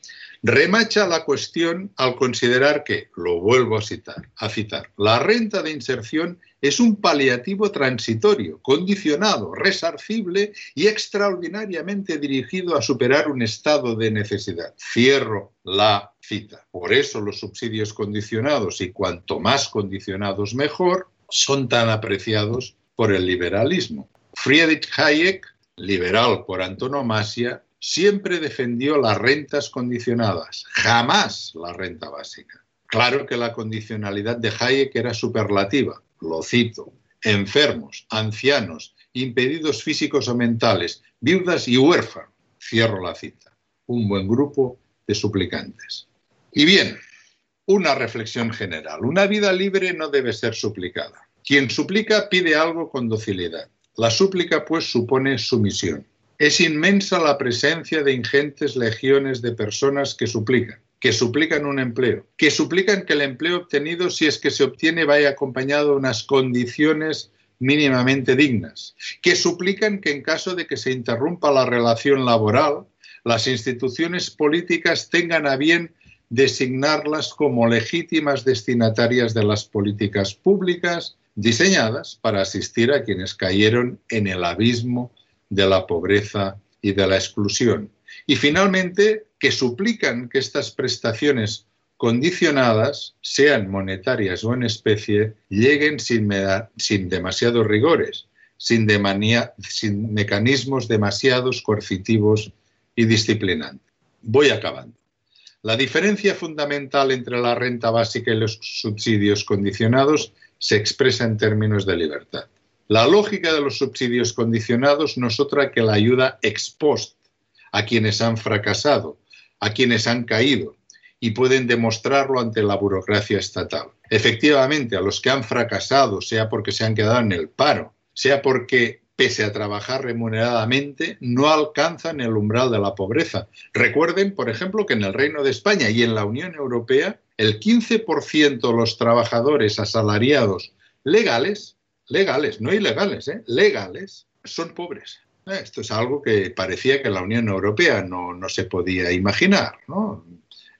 remacha la cuestión al considerar que, lo vuelvo a citar, a citar, la renta de inserción es un paliativo transitorio, condicionado, resarcible y extraordinariamente dirigido a superar un estado de necesidad. Cierro la cita. Por eso los subsidios condicionados, y cuanto más condicionados mejor, son tan apreciados por el liberalismo. Friedrich Hayek, liberal por antonomasia, siempre defendió las rentas condicionadas, jamás la renta básica. Claro que la condicionalidad de Hayek era superlativa, lo cito, enfermos, ancianos, impedidos físicos o mentales, viudas y huérfanos. Cierro la cita. Un buen grupo de suplicantes. Y bien, una reflexión general. Una vida libre no debe ser suplicada. Quien suplica pide algo con docilidad. La súplica, pues, supone sumisión. Es inmensa la presencia de ingentes legiones de personas que suplican que suplican un empleo, que suplican que el empleo obtenido, si es que se obtiene, vaya acompañado de unas condiciones mínimamente dignas, que suplican que en caso de que se interrumpa la relación laboral, las instituciones políticas tengan a bien designarlas como legítimas destinatarias de las políticas públicas diseñadas para asistir a quienes cayeron en el abismo de la pobreza y de la exclusión. Y finalmente, que suplican que estas prestaciones condicionadas, sean monetarias o en especie, lleguen sin, sin demasiados rigores, sin, sin mecanismos demasiados coercitivos y disciplinantes. Voy acabando. La diferencia fundamental entre la renta básica y los subsidios condicionados se expresa en términos de libertad. La lógica de los subsidios condicionados no es otra que la ayuda ex post a quienes han fracasado, a quienes han caído y pueden demostrarlo ante la burocracia estatal. Efectivamente, a los que han fracasado, sea porque se han quedado en el paro, sea porque pese a trabajar remuneradamente, no alcanzan el umbral de la pobreza. Recuerden, por ejemplo, que en el Reino de España y en la Unión Europea, el 15% de los trabajadores asalariados legales, legales, no ilegales, ¿eh? legales, son pobres. Esto es algo que parecía que la Unión Europea no, no se podía imaginar. ¿no?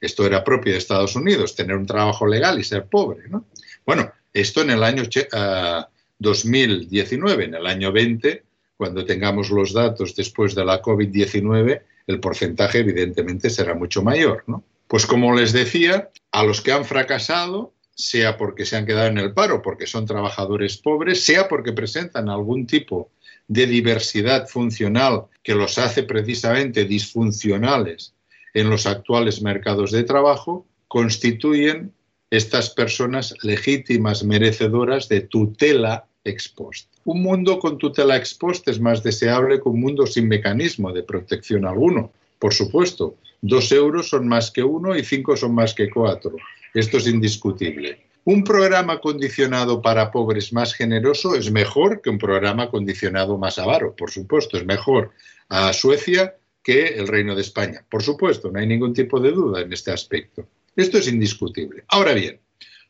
Esto era propio de Estados Unidos, tener un trabajo legal y ser pobre. ¿no? Bueno, esto en el año uh, 2019, en el año 20, cuando tengamos los datos después de la COVID-19, el porcentaje evidentemente será mucho mayor. ¿no? Pues como les decía, a los que han fracasado, sea porque se han quedado en el paro, porque son trabajadores pobres, sea porque presentan algún tipo de diversidad funcional que los hace precisamente disfuncionales en los actuales mercados de trabajo, constituyen estas personas legítimas merecedoras de tutela ex post. Un mundo con tutela ex post es más deseable que un mundo sin mecanismo de protección alguno, por supuesto. Dos euros son más que uno y cinco son más que cuatro. Esto es indiscutible. Un programa condicionado para pobres más generoso es mejor que un programa condicionado más avaro, por supuesto, es mejor a Suecia que el Reino de España. Por supuesto, no hay ningún tipo de duda en este aspecto. Esto es indiscutible. Ahora bien,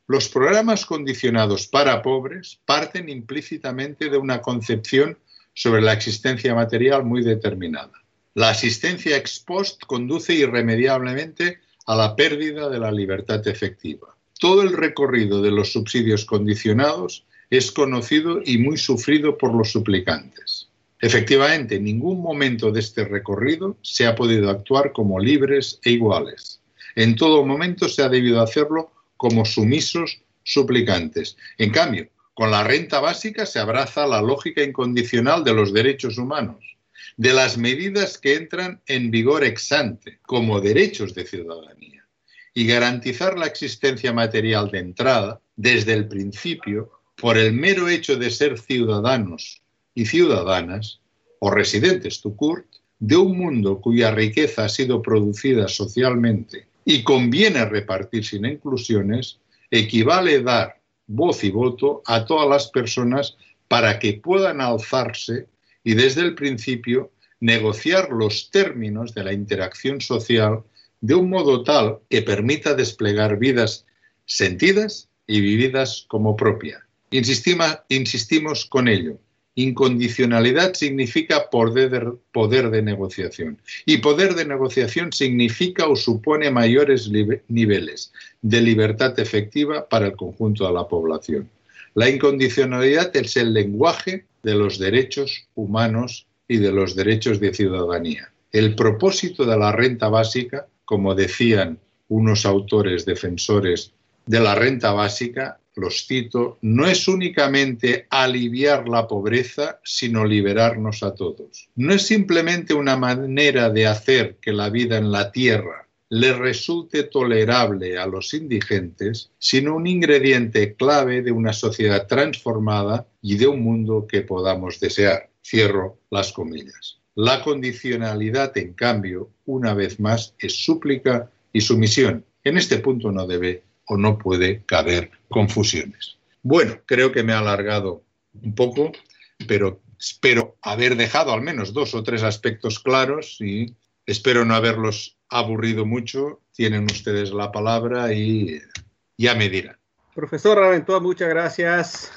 los programas condicionados para pobres parten implícitamente de una concepción sobre la existencia material muy determinada. La asistencia ex post conduce irremediablemente a la pérdida de la libertad efectiva. Todo el recorrido de los subsidios condicionados es conocido y muy sufrido por los suplicantes. Efectivamente, en ningún momento de este recorrido se ha podido actuar como libres e iguales. En todo momento se ha debido hacerlo como sumisos suplicantes. En cambio, con la renta básica se abraza la lógica incondicional de los derechos humanos, de las medidas que entran en vigor ex ante como derechos de ciudadanía y garantizar la existencia material de entrada desde el principio por el mero hecho de ser ciudadanos y ciudadanas o residentes Tukurt de un mundo cuya riqueza ha sido producida socialmente y conviene repartir sin inclusiones, equivale dar voz y voto a todas las personas para que puedan alzarse y desde el principio negociar los términos de la interacción social de un modo tal que permita desplegar vidas sentidas y vividas como propia. insistimos con ello. Incondicionalidad significa poder, poder de negociación y poder de negociación significa o supone mayores niveles de libertad efectiva para el conjunto de la población. La incondicionalidad es el lenguaje de los derechos humanos y de los derechos de ciudadanía. El propósito de la renta básica, como decían unos autores defensores de la renta básica, los cito, no es únicamente aliviar la pobreza, sino liberarnos a todos. No es simplemente una manera de hacer que la vida en la tierra le resulte tolerable a los indigentes, sino un ingrediente clave de una sociedad transformada y de un mundo que podamos desear. Cierro las comillas. La condicionalidad, en cambio, una vez más, es súplica y sumisión. En este punto no debe o no puede caber confusiones. Bueno, creo que me ha alargado un poco, pero espero haber dejado al menos dos o tres aspectos claros y espero no haberlos aburrido mucho. Tienen ustedes la palabra y ya me dirán. Profesor Raventó, muchas gracias.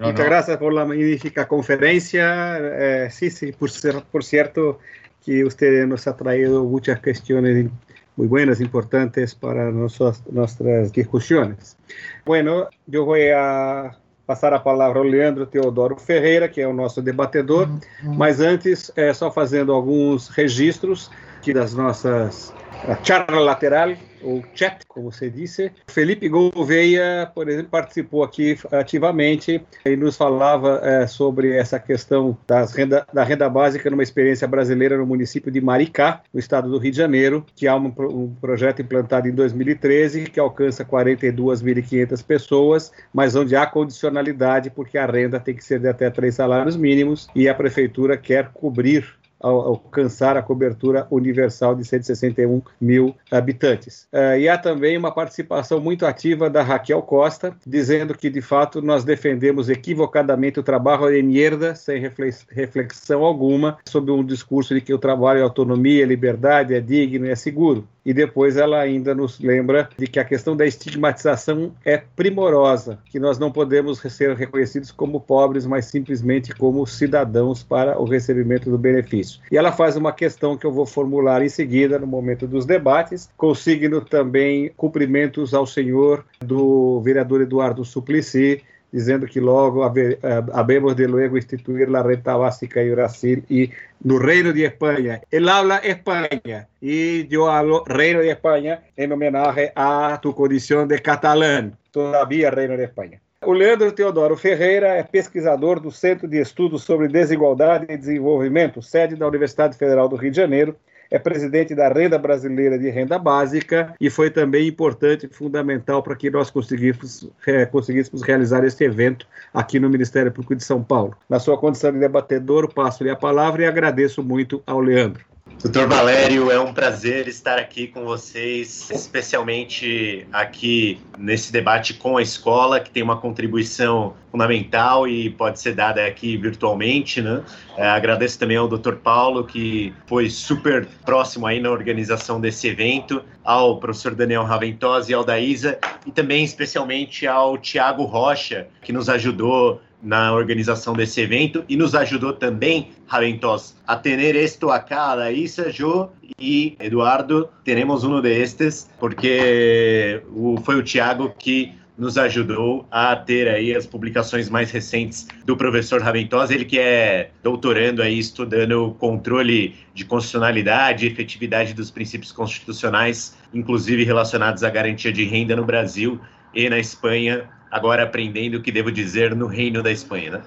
Muchas gracias por la magnífica conferencia. Eh, sí, sí, por, por cierto que usted nos ha traído muchas cuestiones muy buenas, importantes para nuestras, nuestras discusiones. Bueno, yo voy a passar a palavra ao Leandro Teodoro Ferreira, que é o nosso debatedor, mas antes, é, só fazendo alguns registros aqui das nossas charla lateral, ou chat, como você disse. Felipe Gouveia, por exemplo, participou aqui ativamente e nos falava é, sobre essa questão das renda, da renda básica numa experiência brasileira no município de Maricá, no estado do Rio de Janeiro, que há um, um projeto implantado em 2013 que alcança 42.500 pessoas, mas onde há condicionalidade porque a renda tem que ser de até três salários mínimos e a prefeitura quer cobrir alcançar a cobertura universal de 161 mil habitantes. Uh, e há também uma participação muito ativa da Raquel Costa, dizendo que, de fato, nós defendemos equivocadamente o trabalho de mierda, sem reflexão alguma, sobre um discurso de que o trabalho é autonomia, é liberdade, é digno é seguro e depois ela ainda nos lembra de que a questão da estigmatização é primorosa, que nós não podemos ser reconhecidos como pobres, mas simplesmente como cidadãos para o recebimento do benefício. E ela faz uma questão que eu vou formular em seguida, no momento dos debates, consigno também cumprimentos ao senhor do vereador Eduardo Suplicy, dizendo que logo habemos de luego instituir la renta básica y Brasil y no Reino de Espanha. Él habla España y yo hablo Reino de España en homenaje a tu condición de catalán, todavía Reino de Espanha. O Leandro Teodoro Ferreira é pesquisador do Centro de Estudos sobre Desigualdade e Desenvolvimento, sede da Universidade Federal do Rio de Janeiro, é presidente da Renda Brasileira de Renda Básica e foi também importante e fundamental para que nós conseguíssemos, é, conseguíssemos realizar este evento aqui no Ministério Público de São Paulo. Na sua condição de debatedor, passo-lhe a palavra e agradeço muito ao Leandro. Doutor Valério, é um prazer estar aqui com vocês, especialmente aqui nesse debate com a escola, que tem uma contribuição fundamental e pode ser dada aqui virtualmente, né? É, agradeço também ao Dr. Paulo, que foi super próximo aí na organização desse evento, ao professor Daniel Raventos e ao Daísa, e também especialmente ao Tiago Rocha, que nos ajudou na organização desse evento e nos ajudou também, Raventos, a ter esto acá, Laísa, Jo e Eduardo. Teremos um destes, porque o, foi o Tiago que nos ajudou a ter aí as publicações mais recentes do professor Raventos, ele que é doutorando aí estudando controle de constitucionalidade e efetividade dos princípios constitucionais, inclusive relacionados à garantia de renda no Brasil e na Espanha, agora aprendendo o que devo dizer no Reino da Espanha, né?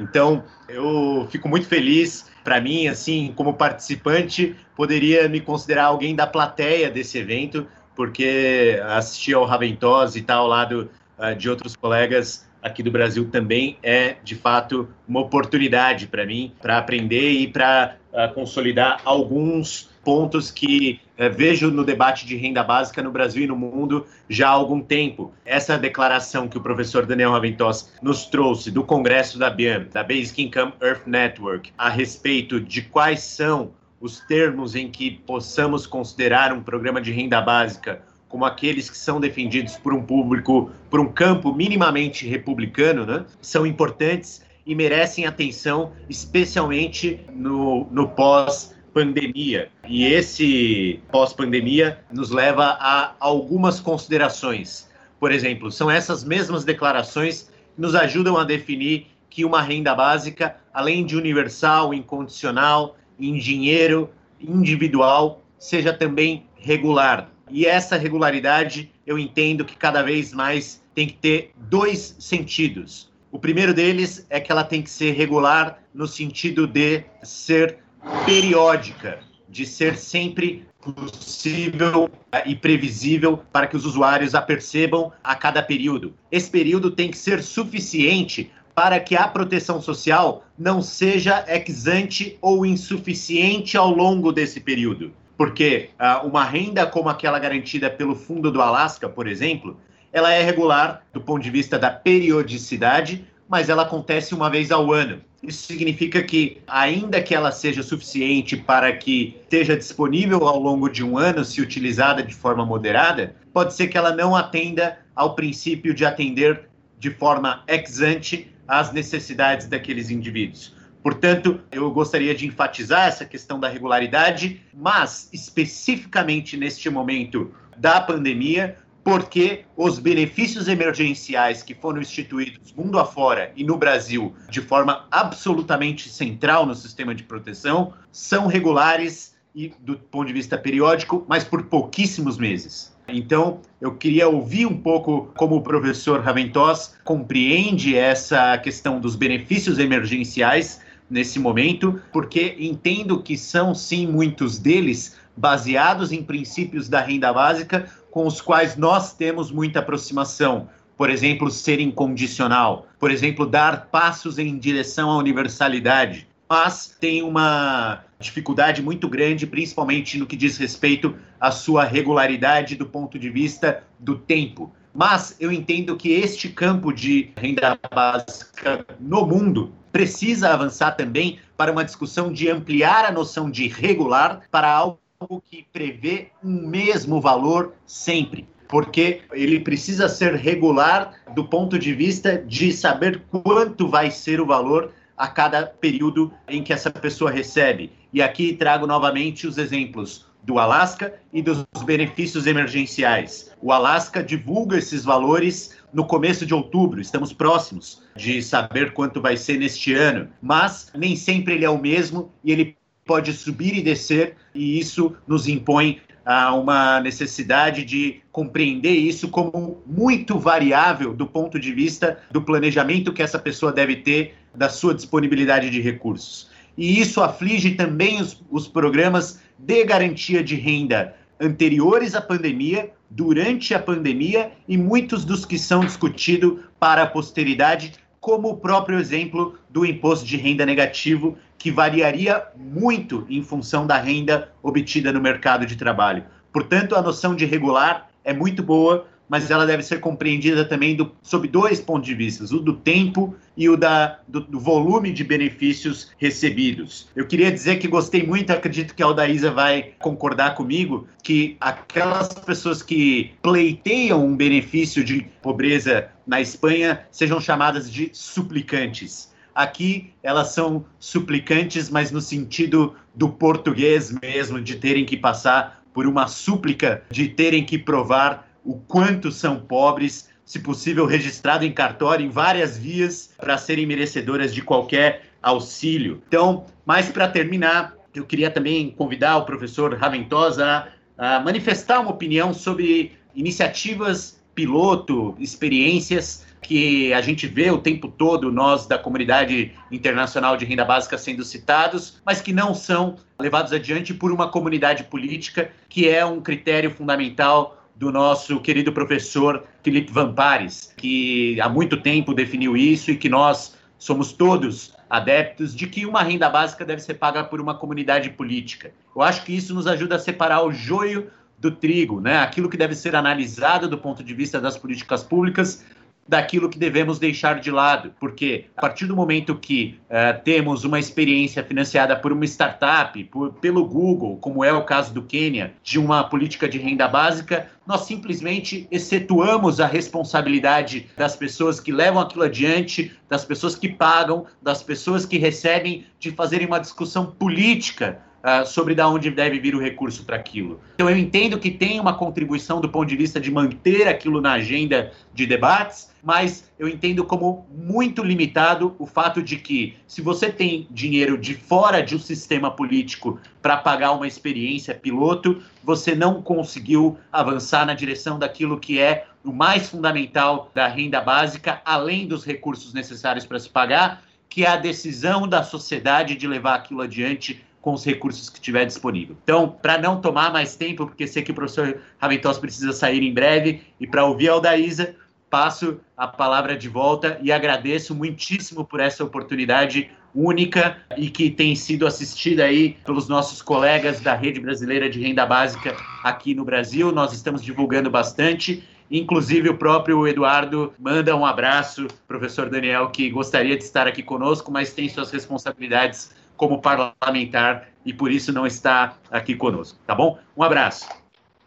Então, eu fico muito feliz. Para mim, assim, como participante, poderia me considerar alguém da plateia desse evento, porque assistir ao Raventos e tal, ao lado uh, de outros colegas aqui do Brasil também é, de fato, uma oportunidade para mim, para aprender e para uh, consolidar alguns pontos que é, vejo no debate de renda básica no Brasil e no mundo já há algum tempo. Essa declaração que o professor Daniel Raventos nos trouxe do Congresso da BIAM, da Basic Income Earth Network, a respeito de quais são os termos em que possamos considerar um programa de renda básica como aqueles que são defendidos por um público, por um campo minimamente republicano, né, são importantes e merecem atenção, especialmente no, no pós pandemia. E esse pós-pandemia nos leva a algumas considerações. Por exemplo, são essas mesmas declarações que nos ajudam a definir que uma renda básica, além de universal, incondicional, em dinheiro, individual, seja também regular. E essa regularidade eu entendo que cada vez mais tem que ter dois sentidos. O primeiro deles é que ela tem que ser regular no sentido de ser periódica, de ser sempre possível e previsível para que os usuários a percebam a cada período. Esse período tem que ser suficiente para que a proteção social não seja exante ou insuficiente ao longo desse período. Porque uh, uma renda como aquela garantida pelo Fundo do Alasca, por exemplo, ela é regular do ponto de vista da periodicidade, mas ela acontece uma vez ao ano. Isso significa que, ainda que ela seja suficiente para que esteja disponível ao longo de um ano, se utilizada de forma moderada, pode ser que ela não atenda ao princípio de atender de forma ex ante às necessidades daqueles indivíduos. Portanto, eu gostaria de enfatizar essa questão da regularidade, mas especificamente neste momento da pandemia, porque os benefícios emergenciais que foram instituídos mundo afora e no Brasil de forma absolutamente central no sistema de proteção são regulares e do ponto de vista periódico, mas por pouquíssimos meses. Então, eu queria ouvir um pouco como o professor Raventos compreende essa questão dos benefícios emergenciais nesse momento, porque entendo que são sim muitos deles baseados em princípios da renda básica, com os quais nós temos muita aproximação. Por exemplo, ser incondicional. Por exemplo, dar passos em direção à universalidade. Mas tem uma dificuldade muito grande, principalmente no que diz respeito à sua regularidade do ponto de vista do tempo. Mas eu entendo que este campo de renda básica no mundo precisa avançar também para uma discussão de ampliar a noção de regular para algo algo que prevê um mesmo valor sempre, porque ele precisa ser regular do ponto de vista de saber quanto vai ser o valor a cada período em que essa pessoa recebe. E aqui trago novamente os exemplos do Alasca e dos benefícios emergenciais. O Alasca divulga esses valores no começo de outubro, estamos próximos de saber quanto vai ser neste ano, mas nem sempre ele é o mesmo e ele pode subir e descer, e isso nos impõe a uma necessidade de compreender isso como muito variável do ponto de vista do planejamento que essa pessoa deve ter da sua disponibilidade de recursos. E isso aflige também os, os programas de garantia de renda anteriores à pandemia, durante a pandemia e muitos dos que são discutidos para a posteridade como o próprio exemplo do imposto de renda negativo, que variaria muito em função da renda obtida no mercado de trabalho. Portanto, a noção de regular é muito boa, mas ela deve ser compreendida também do, sob dois pontos de vista: o do tempo e o da, do, do, volume de benefícios recebidos. Eu queria dizer que gostei muito, acredito que a Aldaísa vai concordar comigo, que aquelas pessoas que pleiteiam um benefício de pobreza na Espanha sejam chamadas de suplicantes. Aqui elas são suplicantes, mas no sentido do português mesmo, de terem que passar por uma súplica, de terem que provar o quanto são pobres, se possível registrado em cartório em várias vias para serem merecedoras de qualquer auxílio. Então, mais para terminar, eu queria também convidar o professor Raventosa a manifestar uma opinião sobre iniciativas piloto, experiências que a gente vê o tempo todo, nós da comunidade internacional de renda básica sendo citados, mas que não são levados adiante por uma comunidade política, que é um critério fundamental do nosso querido professor Felipe Vampares, que há muito tempo definiu isso e que nós somos todos adeptos de que uma renda básica deve ser paga por uma comunidade política. Eu acho que isso nos ajuda a separar o joio do trigo, né? Aquilo que deve ser analisado do ponto de vista das políticas públicas daquilo que devemos deixar de lado, porque a partir do momento que uh, temos uma experiência financiada por uma startup, por, pelo Google, como é o caso do Quênia, de uma política de renda básica, nós simplesmente excetuamos a responsabilidade das pessoas que levam aquilo adiante, das pessoas que pagam, das pessoas que recebem, de fazerem uma discussão política Uh, sobre da onde deve vir o recurso para aquilo. Então eu entendo que tem uma contribuição do ponto de vista de manter aquilo na agenda de debates, mas eu entendo como muito limitado o fato de que, se você tem dinheiro de fora de um sistema político para pagar uma experiência piloto, você não conseguiu avançar na direção daquilo que é o mais fundamental da renda básica, além dos recursos necessários para se pagar, que é a decisão da sociedade de levar aquilo adiante com os recursos que tiver disponível. Então, para não tomar mais tempo, porque sei que o professor Raventos precisa sair em breve, e para ouvir a Aldaísa, passo a palavra de volta e agradeço muitíssimo por essa oportunidade única e que tem sido assistida aí pelos nossos colegas da Rede Brasileira de Renda Básica aqui no Brasil. Nós estamos divulgando bastante. Inclusive, o próprio Eduardo manda um abraço, professor Daniel, que gostaria de estar aqui conosco, mas tem suas responsabilidades como parlamentar e por isso não está aqui conosco. Tá bom? Um abraço.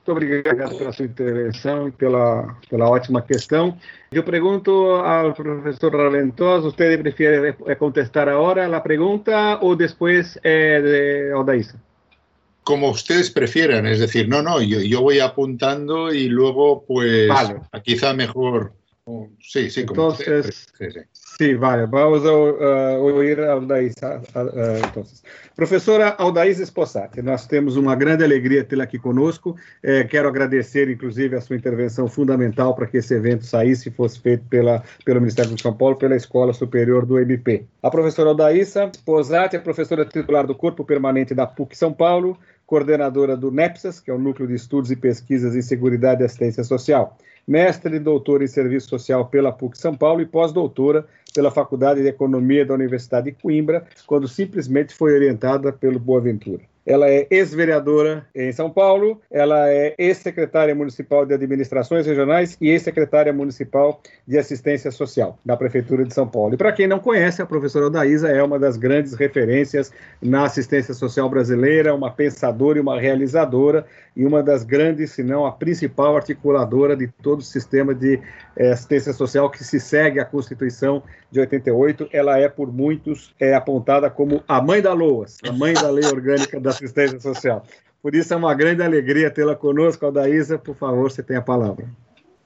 Muito obrigado pela sua intervenção e pela, pela ótima questão. Eu pergunto ao professor Raventos, ¿usted prefere contestar agora a pergunta ou depois eh, de Odaísa? Como ustedes prefieran, es decir, no, no, yo, yo voy apuntando y luego, pues, vale. quizá mejor. Sí, sí, como Entonces, sí, sí. Sí, vale, vamos uh, ouvir a Aldaísa. Uh, então. Professora Aldaísa Esposati, nós temos uma grande alegria tê-la aqui conosco. É, quero agradecer, inclusive, a sua intervenção fundamental para que esse evento saísse e fosse feito pela, pelo Ministério de São Paulo, pela Escola Superior do MP. A professora Aldaísa Esposati é professora titular do Corpo Permanente da PUC São Paulo, coordenadora do NEPSAS, que é o Núcleo de Estudos e Pesquisas em Seguridade e Assistência Social mestre e doutora em Serviço Social pela PUC São Paulo e pós-doutora pela Faculdade de Economia da Universidade de Coimbra, quando simplesmente foi orientada pelo Boaventura. Ela é ex-vereadora em São Paulo, ela é ex-secretária municipal de administrações regionais e ex-secretária municipal de assistência social da Prefeitura de São Paulo. E para quem não conhece, a professora Odaísa é uma das grandes referências na assistência social brasileira, uma pensadora e uma realizadora, e uma das grandes, se não a principal articuladora de todo o sistema de é, assistência social que se segue à Constituição de 88. Ela é, por muitos, é, apontada como a mãe da LOAS, a mãe da Lei Orgânica da Assistência Social. Por isso é uma grande alegria tê-la conosco, Aldaísa. Por favor, você tem a palavra.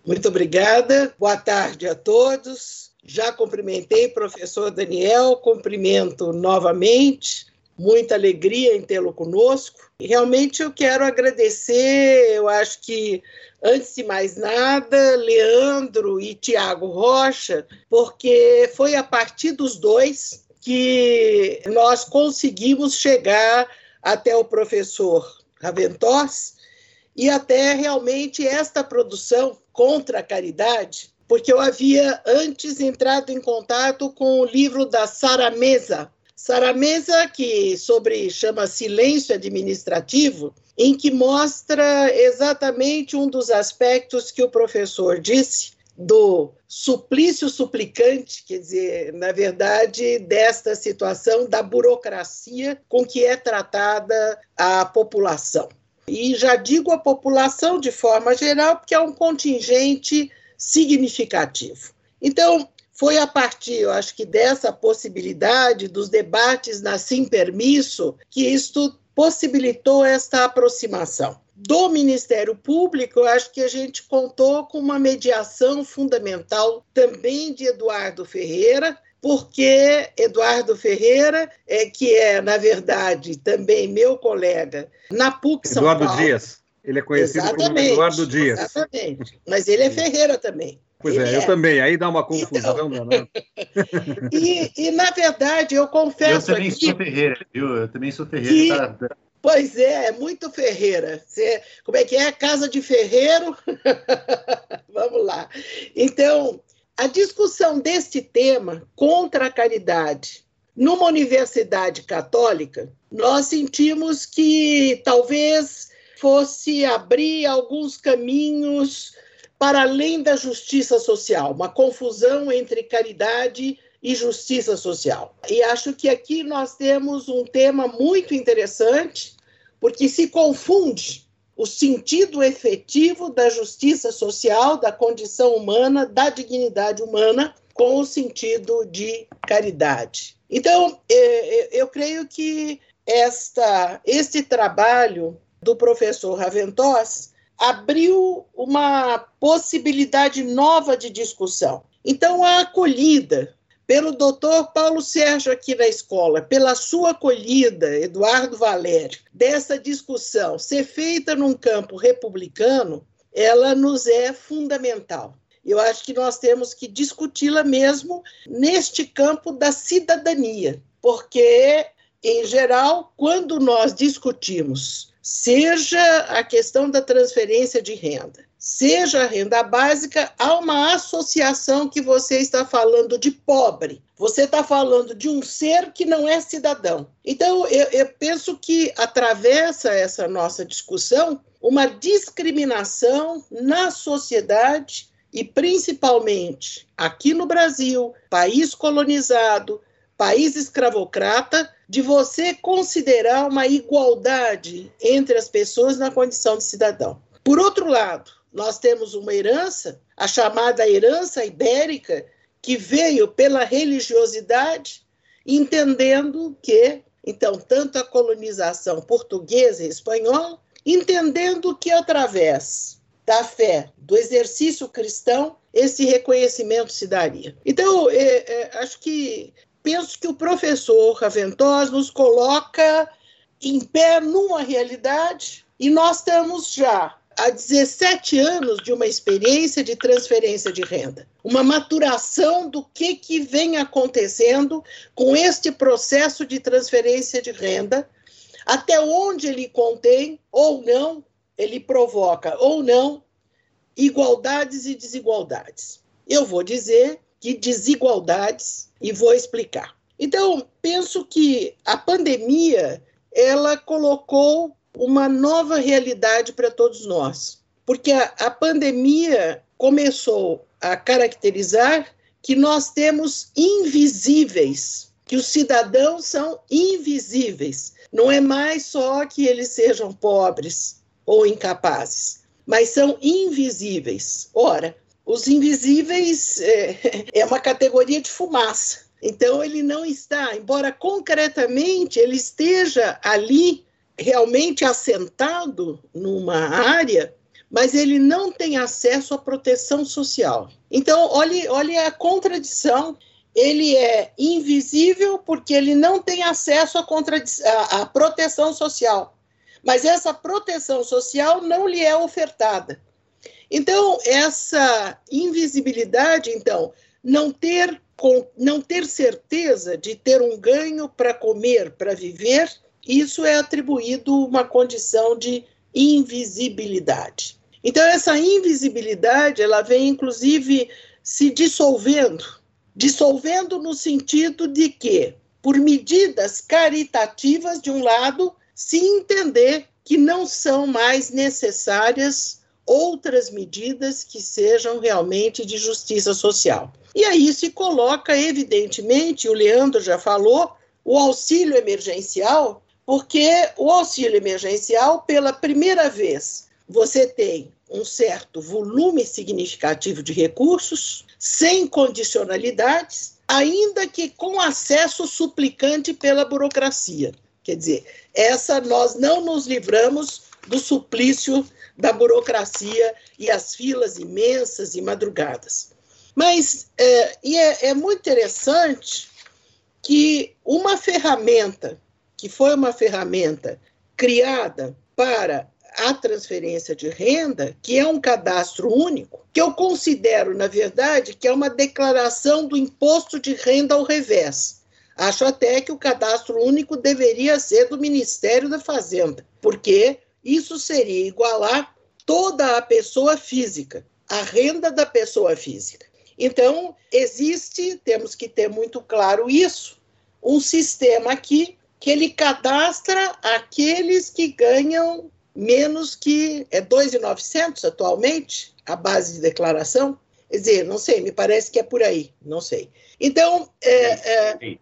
Muito obrigada. Boa tarde a todos. Já cumprimentei o professor Daniel, cumprimento novamente. Muita alegria em tê-lo conosco. Realmente eu quero agradecer, eu acho que antes de mais nada, Leandro e Tiago Rocha, porque foi a partir dos dois que nós conseguimos chegar até o professor Raventós e até realmente esta produção contra a caridade, porque eu havia antes entrado em contato com o livro da Sara Mesa. Sara Mesa, que sobre chama Silêncio Administrativo, em que mostra exatamente um dos aspectos que o professor disse do suplício suplicante, quer dizer, na verdade, desta situação da burocracia com que é tratada a população. E já digo a população de forma geral, porque é um contingente significativo. Então, foi a partir, eu acho que dessa possibilidade dos debates na Sim Permisso que isto possibilitou esta aproximação. Do Ministério Público, eu acho que a gente contou com uma mediação fundamental também de Eduardo Ferreira, porque Eduardo Ferreira, é, que é, na verdade, também meu colega na PUC São Eduardo Paulo. Dias. Ele é conhecido exatamente, como Eduardo Dias. Exatamente. Mas ele é Ferreira também. Pois é, eu é. também. Aí dá uma confusão, então... né? e, e, na verdade, eu confesso. Eu também aqui, sou Ferreira, viu? Eu também sou Ferreira. Que, tá... Pois é, é muito Ferreira. Você, como é que é? Casa de Ferreiro? Vamos lá. Então, a discussão deste tema contra a caridade numa universidade católica, nós sentimos que talvez fosse abrir alguns caminhos para além da justiça social, uma confusão entre caridade e justiça social. E acho que aqui nós temos um tema muito interessante, porque se confunde o sentido efetivo da justiça social, da condição humana, da dignidade humana, com o sentido de caridade. Então, é, é, eu creio que esta, este trabalho do professor Raventós abriu uma possibilidade nova de discussão. Então, a acolhida pelo doutor Paulo Sérgio aqui na escola, pela sua acolhida, Eduardo Valério, dessa discussão ser feita num campo republicano, ela nos é fundamental. Eu acho que nós temos que discuti-la mesmo neste campo da cidadania, porque, em geral, quando nós discutimos, seja a questão da transferência de renda, seja a renda básica, há uma associação que você está falando de pobre. Você está falando de um ser que não é cidadão. Então, eu, eu penso que atravessa essa nossa discussão uma discriminação na sociedade e principalmente aqui no Brasil, país colonizado, país escravocrata, de você considerar uma igualdade entre as pessoas na condição de cidadão. Por outro lado, nós temos uma herança, a chamada herança ibérica, que veio pela religiosidade, entendendo que, então, tanto a colonização portuguesa e espanhola, entendendo que através da fé, do exercício cristão, esse reconhecimento se daria. Então, é, é, acho que penso que o professor Raventós nos coloca em pé numa realidade e nós estamos já há 17 anos de uma experiência de transferência de renda, uma maturação do que, que vem acontecendo com este processo de transferência de renda, até onde ele contém ou não, ele provoca ou não igualdades e desigualdades. Eu vou dizer que desigualdades e vou explicar. Então, penso que a pandemia ela colocou uma nova realidade para todos nós, porque a, a pandemia começou a caracterizar que nós temos invisíveis, que os cidadãos são invisíveis. Não é mais só que eles sejam pobres ou incapazes, mas são invisíveis. Ora, os invisíveis é, é uma categoria de fumaça. Então, ele não está, embora concretamente ele esteja ali realmente assentado numa área, mas ele não tem acesso à proteção social. Então, olhe, olhe a contradição. Ele é invisível porque ele não tem acesso à, à, à proteção social. Mas essa proteção social não lhe é ofertada. Então, essa invisibilidade, então, não ter, não ter certeza de ter um ganho para comer, para viver, isso é atribuído uma condição de invisibilidade. Então essa invisibilidade, ela vem inclusive se dissolvendo dissolvendo no sentido de que, por medidas caritativas, de um lado, se entender que não são mais necessárias outras medidas que sejam realmente de justiça social. E aí se coloca, evidentemente, o Leandro já falou, o auxílio emergencial, porque o auxílio emergencial, pela primeira vez, você tem um certo volume significativo de recursos, sem condicionalidades, ainda que com acesso suplicante pela burocracia. Quer dizer, essa nós não nos livramos do suplício da burocracia e as filas imensas e madrugadas. Mas é, e é, é muito interessante que uma ferramenta, que foi uma ferramenta criada para a transferência de renda, que é um cadastro único, que eu considero, na verdade, que é uma declaração do imposto de renda ao revés. Acho até que o cadastro único deveria ser do Ministério da Fazenda, porque isso seria igualar toda a pessoa física, a renda da pessoa física. Então, existe, temos que ter muito claro isso, um sistema aqui que ele cadastra aqueles que ganham menos que é 2.900 atualmente, a base de declaração. Quer dizer, não sei, me parece que é por aí, não sei. Então, é, três,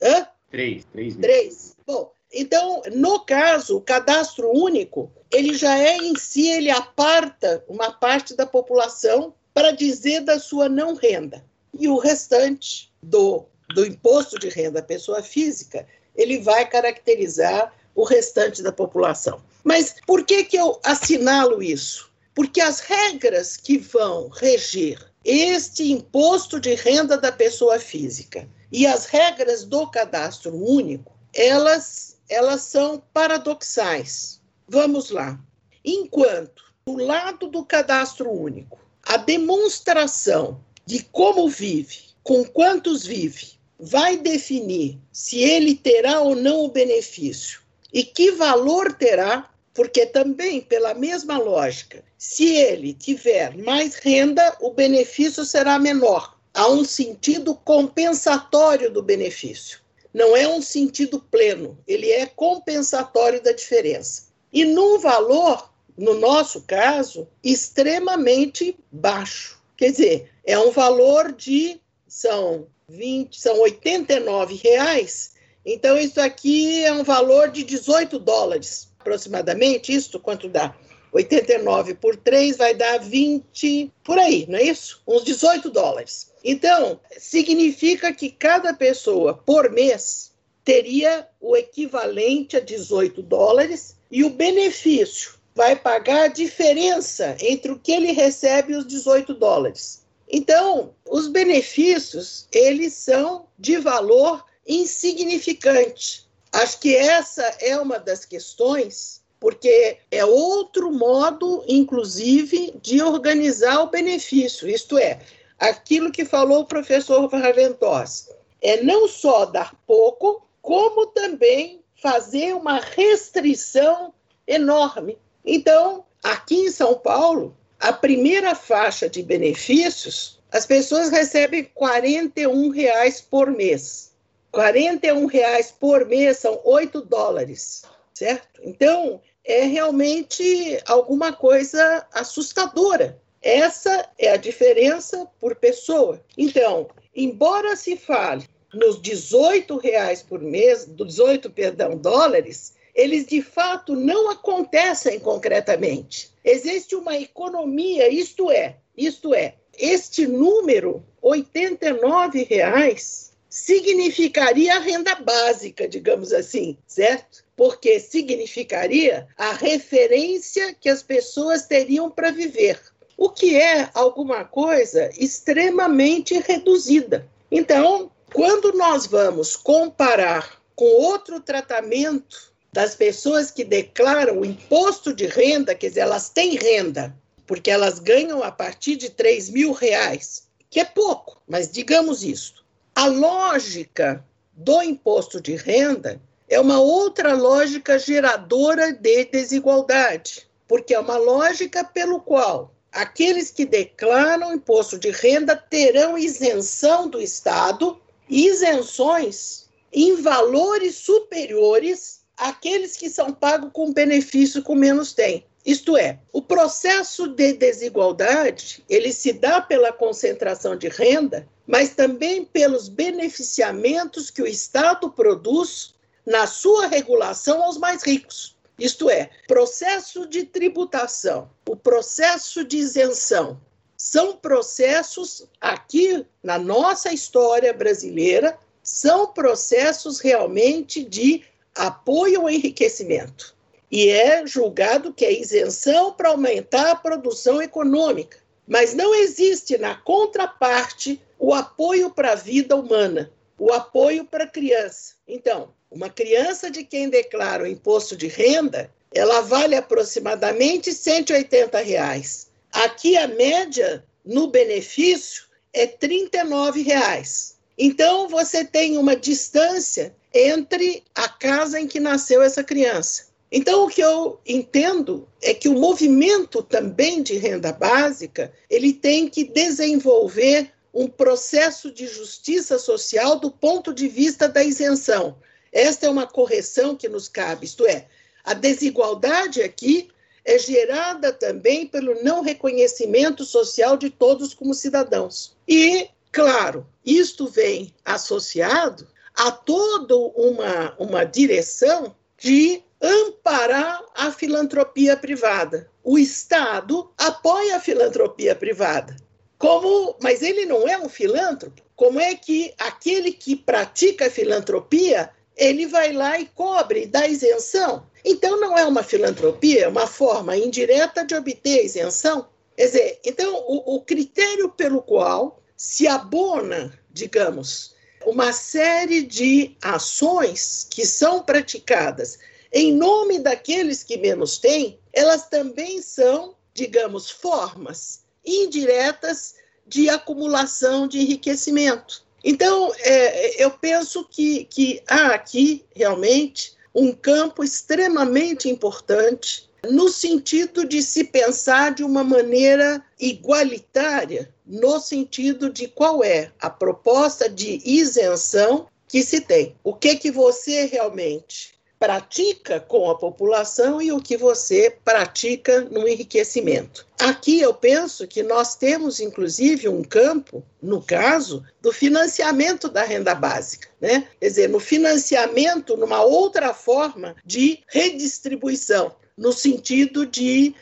é... Hã? Três, três, três. Bom, então, no caso, o cadastro único, ele já é em si, ele aparta uma parte da população para dizer da sua não renda. E o restante do, do imposto de renda à pessoa física, ele vai caracterizar o restante da população. Mas por que, que eu assinalo isso? Porque as regras que vão reger este imposto de renda da pessoa física e as regras do cadastro único, elas, elas são paradoxais. Vamos lá. Enquanto, do lado do cadastro único, a demonstração de como vive, com quantos vive, vai definir se ele terá ou não o benefício e que valor terá, porque também, pela mesma lógica, se ele tiver mais renda, o benefício será menor. Há um sentido compensatório do benefício. Não é um sentido pleno, ele é compensatório da diferença. E num valor, no nosso caso, extremamente baixo. Quer dizer, é um valor de são 20, são 89 reais. Então isso aqui é um valor de 18 dólares aproximadamente, isso quanto dá? 89 por 3 vai dar 20, por aí, não é isso? Uns 18 dólares. Então, significa que cada pessoa por mês teria o equivalente a 18 dólares e o benefício vai pagar a diferença entre o que ele recebe e os 18 dólares. Então, os benefícios, eles são de valor insignificante. Acho que essa é uma das questões, porque é outro modo, inclusive, de organizar o benefício, isto é, aquilo que falou o professor Raventós, é não só dar pouco, como também fazer uma restrição enorme. Então, aqui em São Paulo, a primeira faixa de benefícios, as pessoas recebem 41 reais por mês. 41 reais por mês são 8 dólares, certo? Então, é realmente alguma coisa assustadora. Essa é a diferença por pessoa. Então, embora se fale nos 18 reais por mês, 18, perdão, dólares, eles de fato não acontecem concretamente. Existe uma economia, isto é, isto é, este número, 89 reais, significaria a renda básica, digamos assim, certo? Porque significaria a referência que as pessoas teriam para viver, o que é alguma coisa extremamente reduzida. Então, quando nós vamos comparar com outro tratamento das pessoas que declaram o imposto de renda, quer dizer, elas têm renda, porque elas ganham a partir de 3 mil reais, que é pouco, mas digamos isso. A lógica do imposto de renda é uma outra lógica geradora de desigualdade, porque é uma lógica pelo qual aqueles que declaram imposto de renda terão isenção do Estado, isenções em valores superiores àqueles que são pagos com benefício que menos têm. Isto é, o processo de desigualdade, ele se dá pela concentração de renda, mas também pelos beneficiamentos que o Estado produz na sua regulação aos mais ricos. Isto é, processo de tributação, o processo de isenção, são processos aqui na nossa história brasileira, são processos realmente de apoio ao enriquecimento. E é julgado que é isenção para aumentar a produção econômica. Mas não existe na contraparte o apoio para a vida humana, o apoio para a criança. Então, uma criança de quem declara o imposto de renda, ela vale aproximadamente 180 reais. Aqui a média no benefício é 39 reais. Então você tem uma distância entre a casa em que nasceu essa criança. Então o que eu entendo é que o movimento também de renda básica, ele tem que desenvolver um processo de justiça social do ponto de vista da isenção. Esta é uma correção que nos cabe, isto é, a desigualdade aqui é gerada também pelo não reconhecimento social de todos como cidadãos. E, claro, isto vem associado a toda uma, uma direção de amparar a filantropia privada. O Estado apoia a filantropia privada. Como, mas ele não é um filântropo. Como é que aquele que pratica filantropia ele vai lá e cobre, dá isenção. Então, não é uma filantropia, é uma forma indireta de obter isenção. Quer dizer, então, o, o critério pelo qual se abona, digamos, uma série de ações que são praticadas em nome daqueles que menos têm, elas também são, digamos, formas indiretas de acumulação de enriquecimento. Então, é, eu penso que, que há aqui realmente um campo extremamente importante no sentido de se pensar de uma maneira igualitária, no sentido de qual é a proposta de isenção que se tem. O que que você realmente pratica com a população e o que você pratica no enriquecimento. Aqui eu penso que nós temos, inclusive, um campo, no caso, do financiamento da renda básica, né? Quer dizer, no financiamento, numa outra forma de redistribuição, no sentido de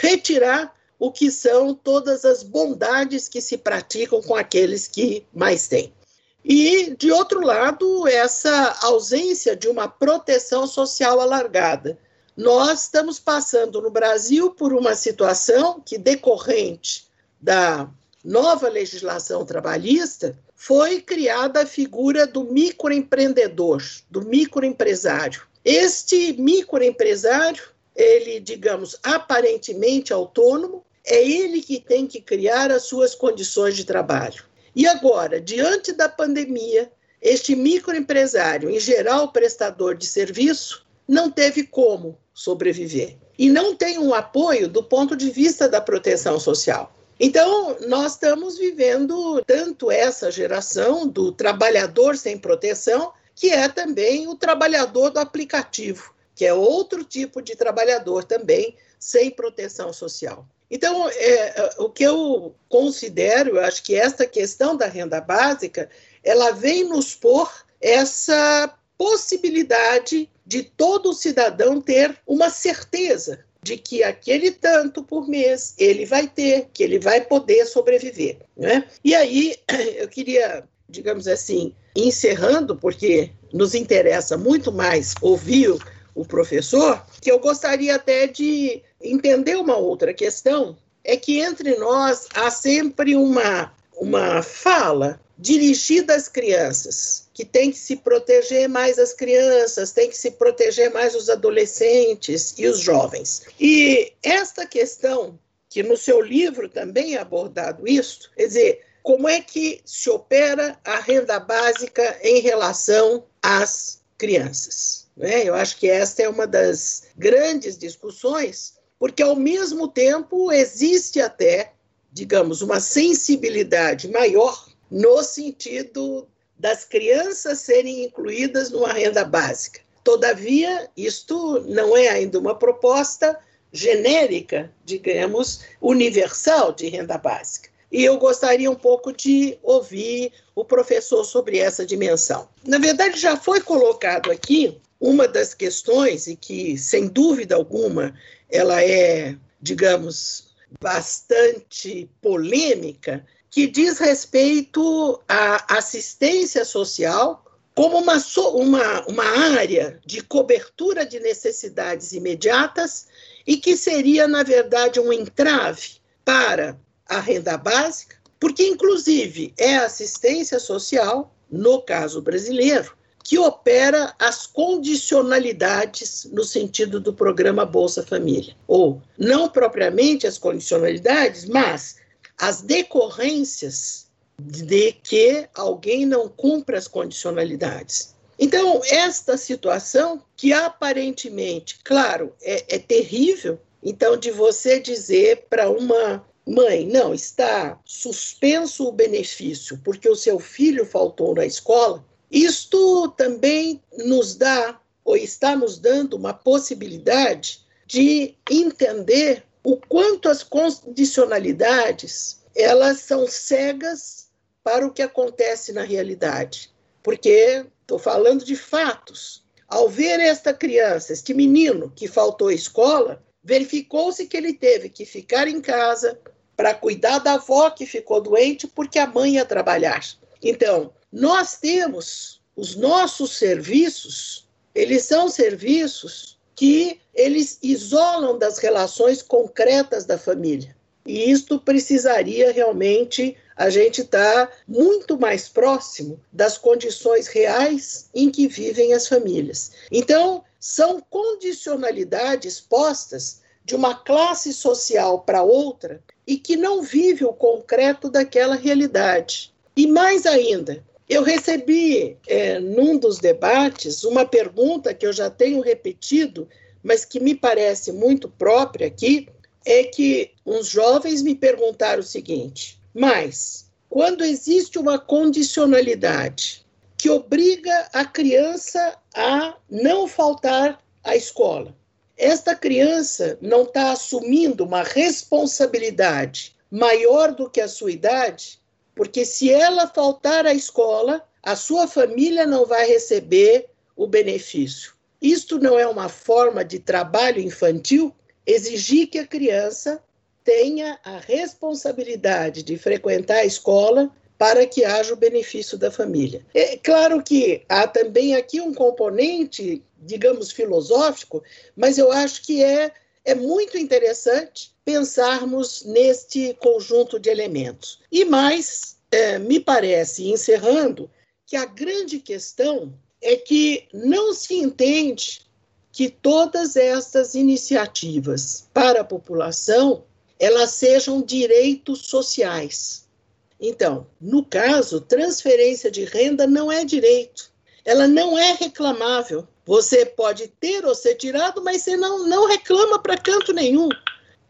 retirar o que são todas as bondades que se praticam com aqueles que mais têm. E, de outro lado, essa ausência de uma proteção social alargada. Nós estamos passando no Brasil por uma situação que, decorrente da nova legislação trabalhista, foi criada a figura do microempreendedor, do microempresário. Este microempresário, ele, digamos, aparentemente autônomo, é ele que tem que criar as suas condições de trabalho. E agora, diante da pandemia, este microempresário, em geral prestador de serviço, não teve como sobreviver. E não tem um apoio do ponto de vista da proteção social. Então, nós estamos vivendo tanto essa geração do trabalhador sem proteção, que é também o trabalhador do aplicativo, que é outro tipo de trabalhador também sem proteção social. Então, é, o que eu considero, eu acho que esta questão da renda básica, ela vem nos pôr essa possibilidade de todo cidadão ter uma certeza de que aquele tanto por mês ele vai ter, que ele vai poder sobreviver. Né? E aí, eu queria, digamos assim, encerrando, porque nos interessa muito mais ouvir o professor, que eu gostaria até de entender uma outra questão, é que entre nós há sempre uma, uma fala dirigida às crianças, que tem que se proteger mais as crianças, tem que se proteger mais os adolescentes e os jovens. E esta questão, que no seu livro também é abordado isso, quer dizer, como é que se opera a renda básica em relação às crianças? Né? Eu acho que esta é uma das grandes discussões porque ao mesmo tempo existe até, digamos, uma sensibilidade maior no sentido das crianças serem incluídas numa renda básica. Todavia, isto não é ainda uma proposta genérica, digamos, universal de renda básica. E eu gostaria um pouco de ouvir o professor sobre essa dimensão. Na verdade, já foi colocado aqui uma das questões, e que, sem dúvida alguma, ela é, digamos, bastante polêmica, que diz respeito à assistência social como uma, uma, uma área de cobertura de necessidades imediatas e que seria, na verdade, um entrave para a renda básica, porque, inclusive, é a assistência social, no caso brasileiro, que opera as condicionalidades no sentido do programa Bolsa Família. Ou, não propriamente as condicionalidades, mas as decorrências de que alguém não cumpra as condicionalidades. Então, esta situação, que aparentemente, claro, é, é terrível, então, de você dizer para uma mãe, não, está suspenso o benefício porque o seu filho faltou na escola, isto também nos dá, ou está nos dando, uma possibilidade de entender o quanto as condicionalidades elas são cegas para o que acontece na realidade. Porque estou falando de fatos. Ao ver esta criança, este menino que faltou à escola, verificou-se que ele teve que ficar em casa para cuidar da avó que ficou doente porque a mãe ia trabalhar. Então, nós temos os nossos serviços, eles são serviços que eles isolam das relações concretas da família. E isto precisaria realmente a gente estar tá muito mais próximo das condições reais em que vivem as famílias. Então, são condicionalidades postas de uma classe social para outra e que não vive o concreto daquela realidade. E mais ainda, eu recebi, é, num dos debates, uma pergunta que eu já tenho repetido, mas que me parece muito própria aqui, é que uns jovens me perguntaram o seguinte: mas quando existe uma condicionalidade que obriga a criança a não faltar à escola, esta criança não está assumindo uma responsabilidade maior do que a sua idade, porque se ela faltar à escola, a sua família não vai receber o benefício. Isto não é uma forma de trabalho infantil? Exigir que a criança tenha a responsabilidade de frequentar a escola para que haja o benefício da família. É claro que há também aqui um componente, digamos, filosófico, mas eu acho que é, é muito interessante pensarmos neste conjunto de elementos. E mais, é, me parece, encerrando, que a grande questão é que não se entende que todas estas iniciativas para a população elas sejam direitos sociais. Então, no caso, transferência de renda não é direito. Ela não é reclamável. Você pode ter ou ser tirado, mas você não, não reclama para canto nenhum.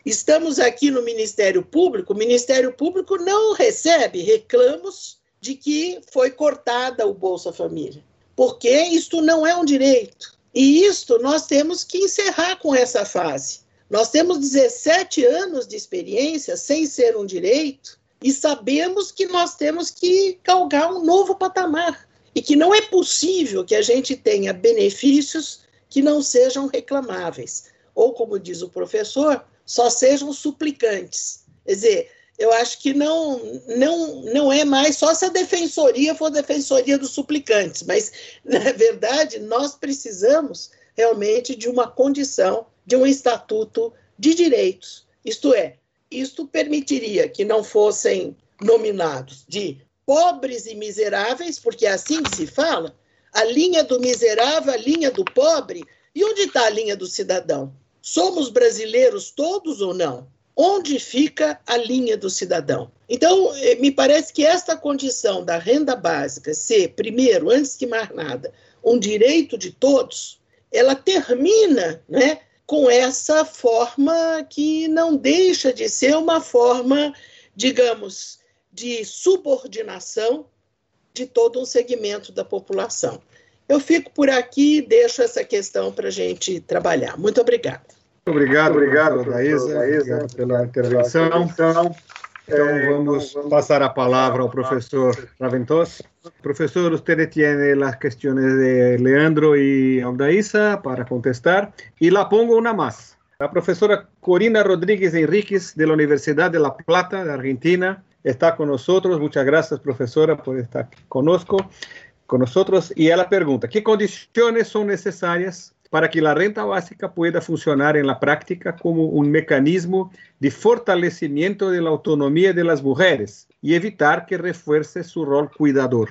Estamos aqui no Ministério Público, o Ministério Público não recebe reclamos de que foi cortada o Bolsa Família, porque isto não é um direito. E isto nós temos que encerrar com essa fase. Nós temos 17 anos de experiência sem ser um direito e sabemos que nós temos que galgar um novo patamar e que não é possível que a gente tenha benefícios que não sejam reclamáveis, ou como diz o professor, só sejam suplicantes. Quer dizer, eu acho que não, não, não é mais só se a defensoria for a defensoria dos suplicantes, mas, na verdade, nós precisamos realmente de uma condição, de um estatuto de direitos. Isto é, isto permitiria que não fossem nominados de pobres e miseráveis, porque é assim que se fala, a linha do miserável, a linha do pobre, e onde está a linha do cidadão? Somos brasileiros todos ou não? Onde fica a linha do cidadão? Então, eh, me parece que esta condição da renda básica ser, primeiro, antes de mais nada, um direito de todos, ela termina né, com essa forma que não deixa de ser uma forma, digamos, de subordinação de todo um segmento da população. Eu fico por aqui e deixo essa questão para a gente trabalhar. Muito obrigada. Obrigado, obrigado, Daísa, obrigado pela intervenção. Então, então vamos pasar a palavra ao professor Raventos. Profesor, usted tiene las cuestiones de Leandro y Aldaísa para contestar y la pongo una más. La profesora Corina Rodríguez Enríquez de la Universidad de La Plata de Argentina está con nosotros. Muchas gracias, profesora, por estar conozco, con nosotros. Y ella pregunta, ¿qué condiciones son necesarias para que la renta básica pueda funcionar en la práctica como un mecanismo de fortalecimiento de la autonomía de las mujeres y evitar que refuerce su rol cuidador?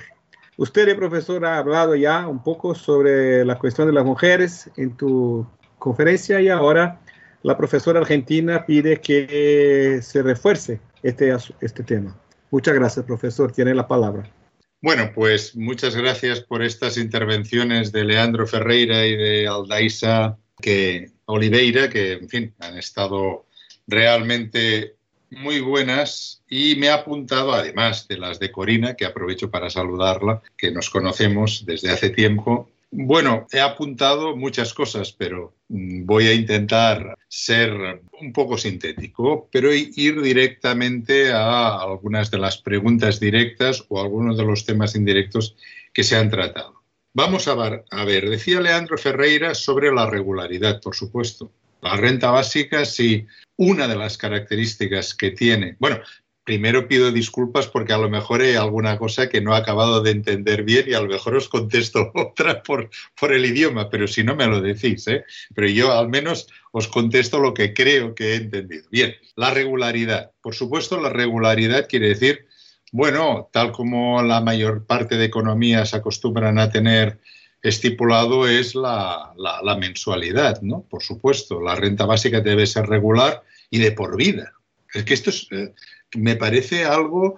Usted, profesor, ha hablado ya un poco sobre la cuestión de las mujeres en tu conferencia y ahora la profesora argentina pide que se refuerce este, este tema. Muchas gracias, profesor. Tiene la palabra. Bueno, pues muchas gracias por estas intervenciones de Leandro Ferreira y de Aldaisa que, Oliveira, que, en fin, han estado realmente muy buenas y me ha apuntado, además de las de Corina, que aprovecho para saludarla, que nos conocemos desde hace tiempo, bueno, he apuntado muchas cosas, pero voy a intentar ser un poco sintético, pero ir directamente a algunas de las preguntas directas o algunos de los temas indirectos que se han tratado. Vamos a ver, a ver, decía Leandro Ferreira sobre la regularidad, por supuesto. La renta básica, sí, una de las características que tiene, bueno, primero pido disculpas porque a lo mejor hay alguna cosa que no he acabado de entender bien y a lo mejor os contesto otra por, por el idioma, pero si no me lo decís, ¿eh? pero yo al menos os contesto lo que creo que he entendido. Bien, la regularidad. Por supuesto, la regularidad quiere decir, bueno, tal como la mayor parte de economías acostumbran a tener estipulado es la, la mensualidad, ¿no? Por supuesto, la renta básica debe ser regular y de por vida. Es que esto es, eh, me parece algo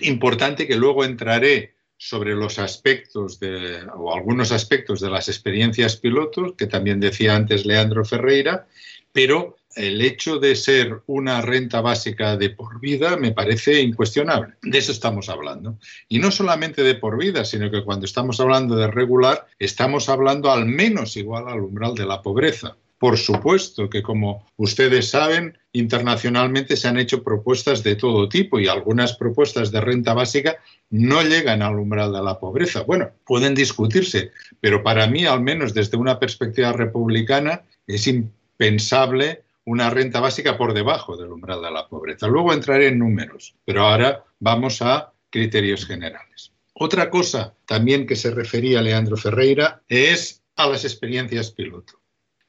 importante que luego entraré sobre los aspectos de, o algunos aspectos de las experiencias pilotos, que también decía antes Leandro Ferreira, pero el hecho de ser una renta básica de por vida me parece incuestionable. De eso estamos hablando. Y no solamente de por vida, sino que cuando estamos hablando de regular, estamos hablando al menos igual al umbral de la pobreza. Por supuesto que, como ustedes saben, internacionalmente se han hecho propuestas de todo tipo y algunas propuestas de renta básica no llegan al umbral de la pobreza. Bueno, pueden discutirse, pero para mí, al menos desde una perspectiva republicana, es impensable una renta básica por debajo del umbral de la pobreza. Luego entraré en números, pero ahora vamos a criterios generales. Otra cosa también que se refería Leandro Ferreira es a las experiencias piloto.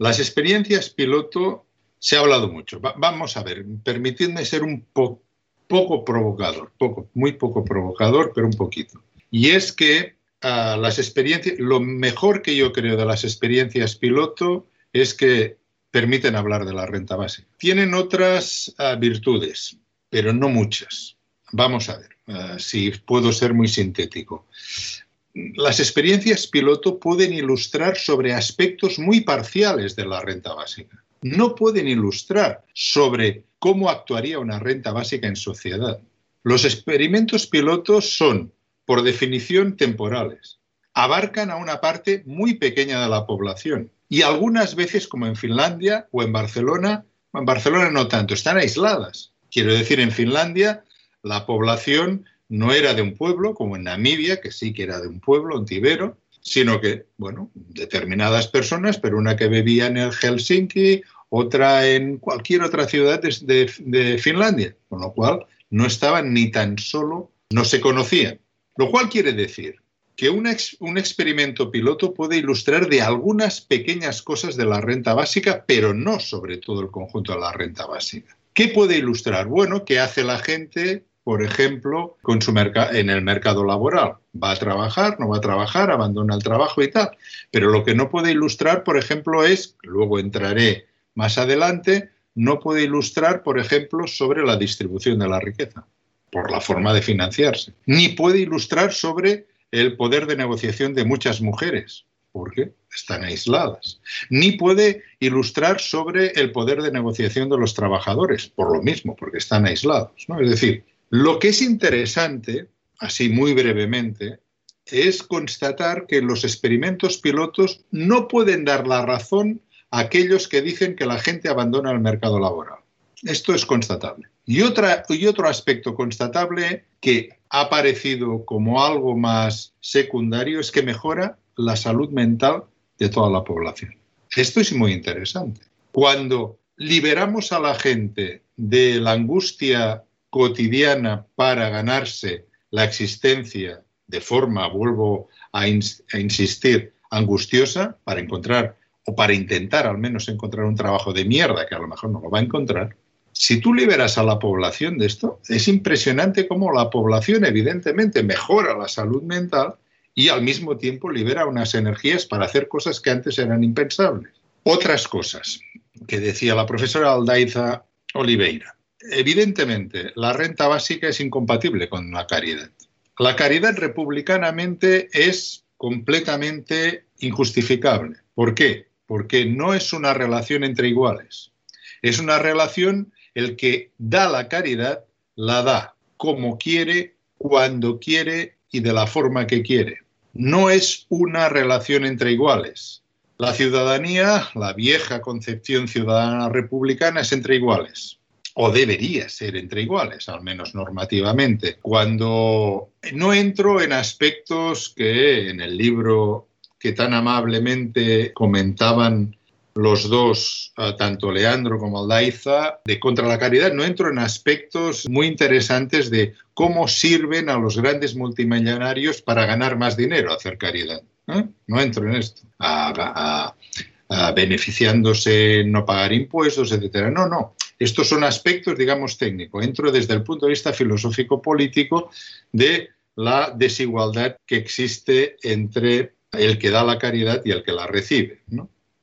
Las experiencias piloto se ha hablado mucho. vamos a ver, permitidme ser un poco provocador, poco, muy poco provocador, pero un poquito. Y es que ah, las experiencias, lo mejor que yo creo de las experiencias piloto es que permiten hablar de la renta básica. Tienen otras ah, virtudes, pero no muchas. Vamos a ver ah, si puedo ser muy sintético las experiencias piloto pueden ilustrar sobre aspectos muy parciales de la renta básica. No pueden ilustrar sobre cómo actuaría una renta básica en sociedad. Los experimentos pilotos son, por definición, temporales. Abarcan a una parte muy pequeña de la población y algunas veces, como en Finlandia o en Barcelona, en Barcelona no tanto, están aisladas. Quiero decir, en Finlandia la población no era de un pueblo, como en Namibia, que sí que era de un pueblo, tibero, sino que, bueno, determinadas personas, pero una que vivía en el Helsinki, otra en cualquier otra ciudad de, Finlandia, con lo cual no estaban ni tan solo, no se conocían. Lo cual quiere decir que un, un experimento piloto puede ilustrar de algunas pequeñas cosas de la renta básica, pero no sobre todo el conjunto de la renta básica. ¿Qué puede ilustrar? Bueno, ¿qué hace la gente por ejemplo, con su en el mercado laboral. Va a trabajar, no va a trabajar, abandona el trabajo y tal. Pero lo que no puede ilustrar, por ejemplo, es, luego entraré más adelante, no puede ilustrar, por ejemplo, sobre la distribución de la riqueza, por la forma de financiarse. Ni puede ilustrar sobre el poder de negociación de muchas mujeres. porque están aisladas. Ni puede ilustrar sobre el poder de negociación de los trabajadores, por lo mismo, porque están aislados. ¿no? Es decir, lo que es interesante, así muy brevemente, es constatar que los experimentos pilotos no pueden dar la razón a aquellos que dicen que la gente abandona el mercado laboral. Esto es constatable. Y, otra, y otro aspecto constatable que ha aparecido como algo más secundario es que mejora la salud mental de toda la población. Esto es muy interesante. Cuando liberamos a la gente de la angustia cotidiana para ganarse la existencia de forma, vuelvo a, insistir, angustiosa, para encontrar o para intentar al menos encontrar un trabajo de mierda que a lo mejor no lo va a encontrar, si tú liberas a la población de esto, es impresionante cómo la población evidentemente mejora la salud mental y al mismo tiempo libera unas energías para hacer cosas que antes eran impensables. Otras cosas que decía la profesora Aldaiza Oliveira. Evidentemente, la renta básica es incompatible con la caridad. La caridad republicanamente es completamente injustificable. ¿Por qué? Porque no es una relación entre iguales. Es una relación el que da la caridad, la da como quiere, cuando quiere y de la forma que quiere no es una relación entre iguales. La ciudadanía, la vieja concepción ciudadana republicana, es entre iguales, o debería ser entre iguales, al menos normativamente. Cuando no entro en aspectos que en el libro que tan amablemente comentaban los dos, eh, tanto Leandro como Aldaiza, de Contra la Caridad, no entro en aspectos muy interesantes de cómo sirven a los grandes multimillonarios para ganar más dinero, hacer caridad. ¿eh? No entro en esto, a, beneficiándose en no pagar impuestos, etcétera. No, no. Estos son aspectos, digamos, técnicos. Entro desde el punto de vista filosófico-político de la desigualdad que existe entre el que da la caridad y el que la recibe.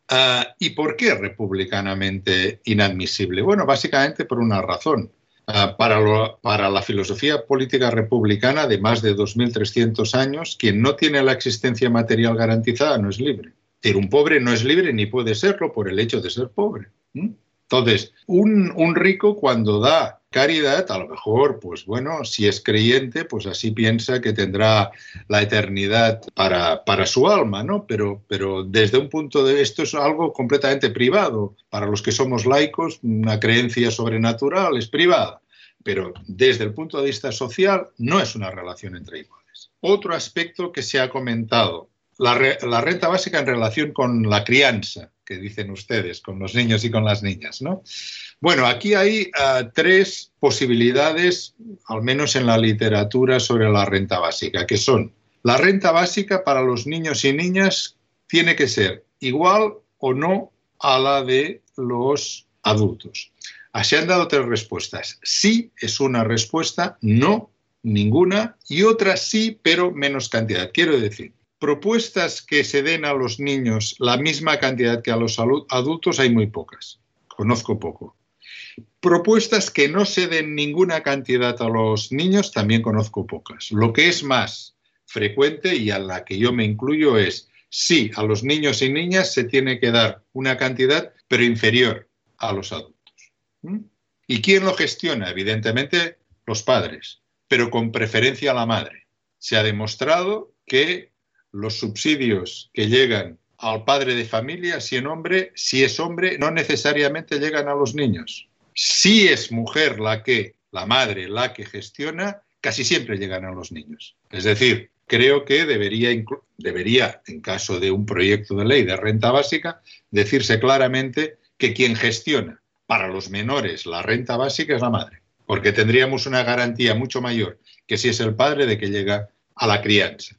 Ah, ¿Y por qué republicanamente inadmisible? Bueno, básicamente por una razón. Ah, para, para, la filosofía política republicana de más de 2.300 años, quien no tiene la existencia material garantizada no es libre. Es un pobre no es libre ni puede serlo por el hecho de ser pobre. Entonces, un, rico cuando da caridad, a lo mejor, pues bueno, si es creyente, pues así piensa que tendrá la eternidad para, para su alma, ¿no? Pero, pero desde un punto de esto es algo completamente privado. Para los que somos laicos, una creencia sobrenatural es privada, pero desde el punto de vista social no es una relación entre iguales. Otro aspecto que se ha comentado, la, la renta básica en relación con la crianza que dicen ustedes, con los niños y con las niñas, ¿no? Bueno, aquí hay ah, tres posibilidades, al menos en la literatura, sobre la renta básica, que son la renta básica para los niños y niñas tiene que ser igual o no a la de los adultos. Así han dado tres respuestas. Sí es una respuesta, no ninguna, y otra sí, pero menos cantidad. Quiero decir, propuestas que se den a los niños la misma cantidad que a los adultos hay muy pocas. Conozco poco. Propuestas que no se den ninguna cantidad a los niños también conozco pocas. Lo que es más frecuente y a la que yo me incluyo es sí, a los niños y niñas se tiene que dar una cantidad, pero inferior a los adultos. ¿Y quién lo gestiona? Evidentemente los padres, pero con preferencia a la madre. Se ha demostrado que los subsidios que llegan al padre de familia, si, hombre, si es hombre, no necesariamente llegan a los niños. Si es mujer la que, la madre, la que gestiona, casi siempre llegan a los niños. Es decir, creo que debería, debería, en caso de un proyecto de ley de renta básica, decirse claramente que quien gestiona para los menores la renta básica es la madre, porque tendríamos una garantía mucho mayor que si es el padre de que llega a la crianza.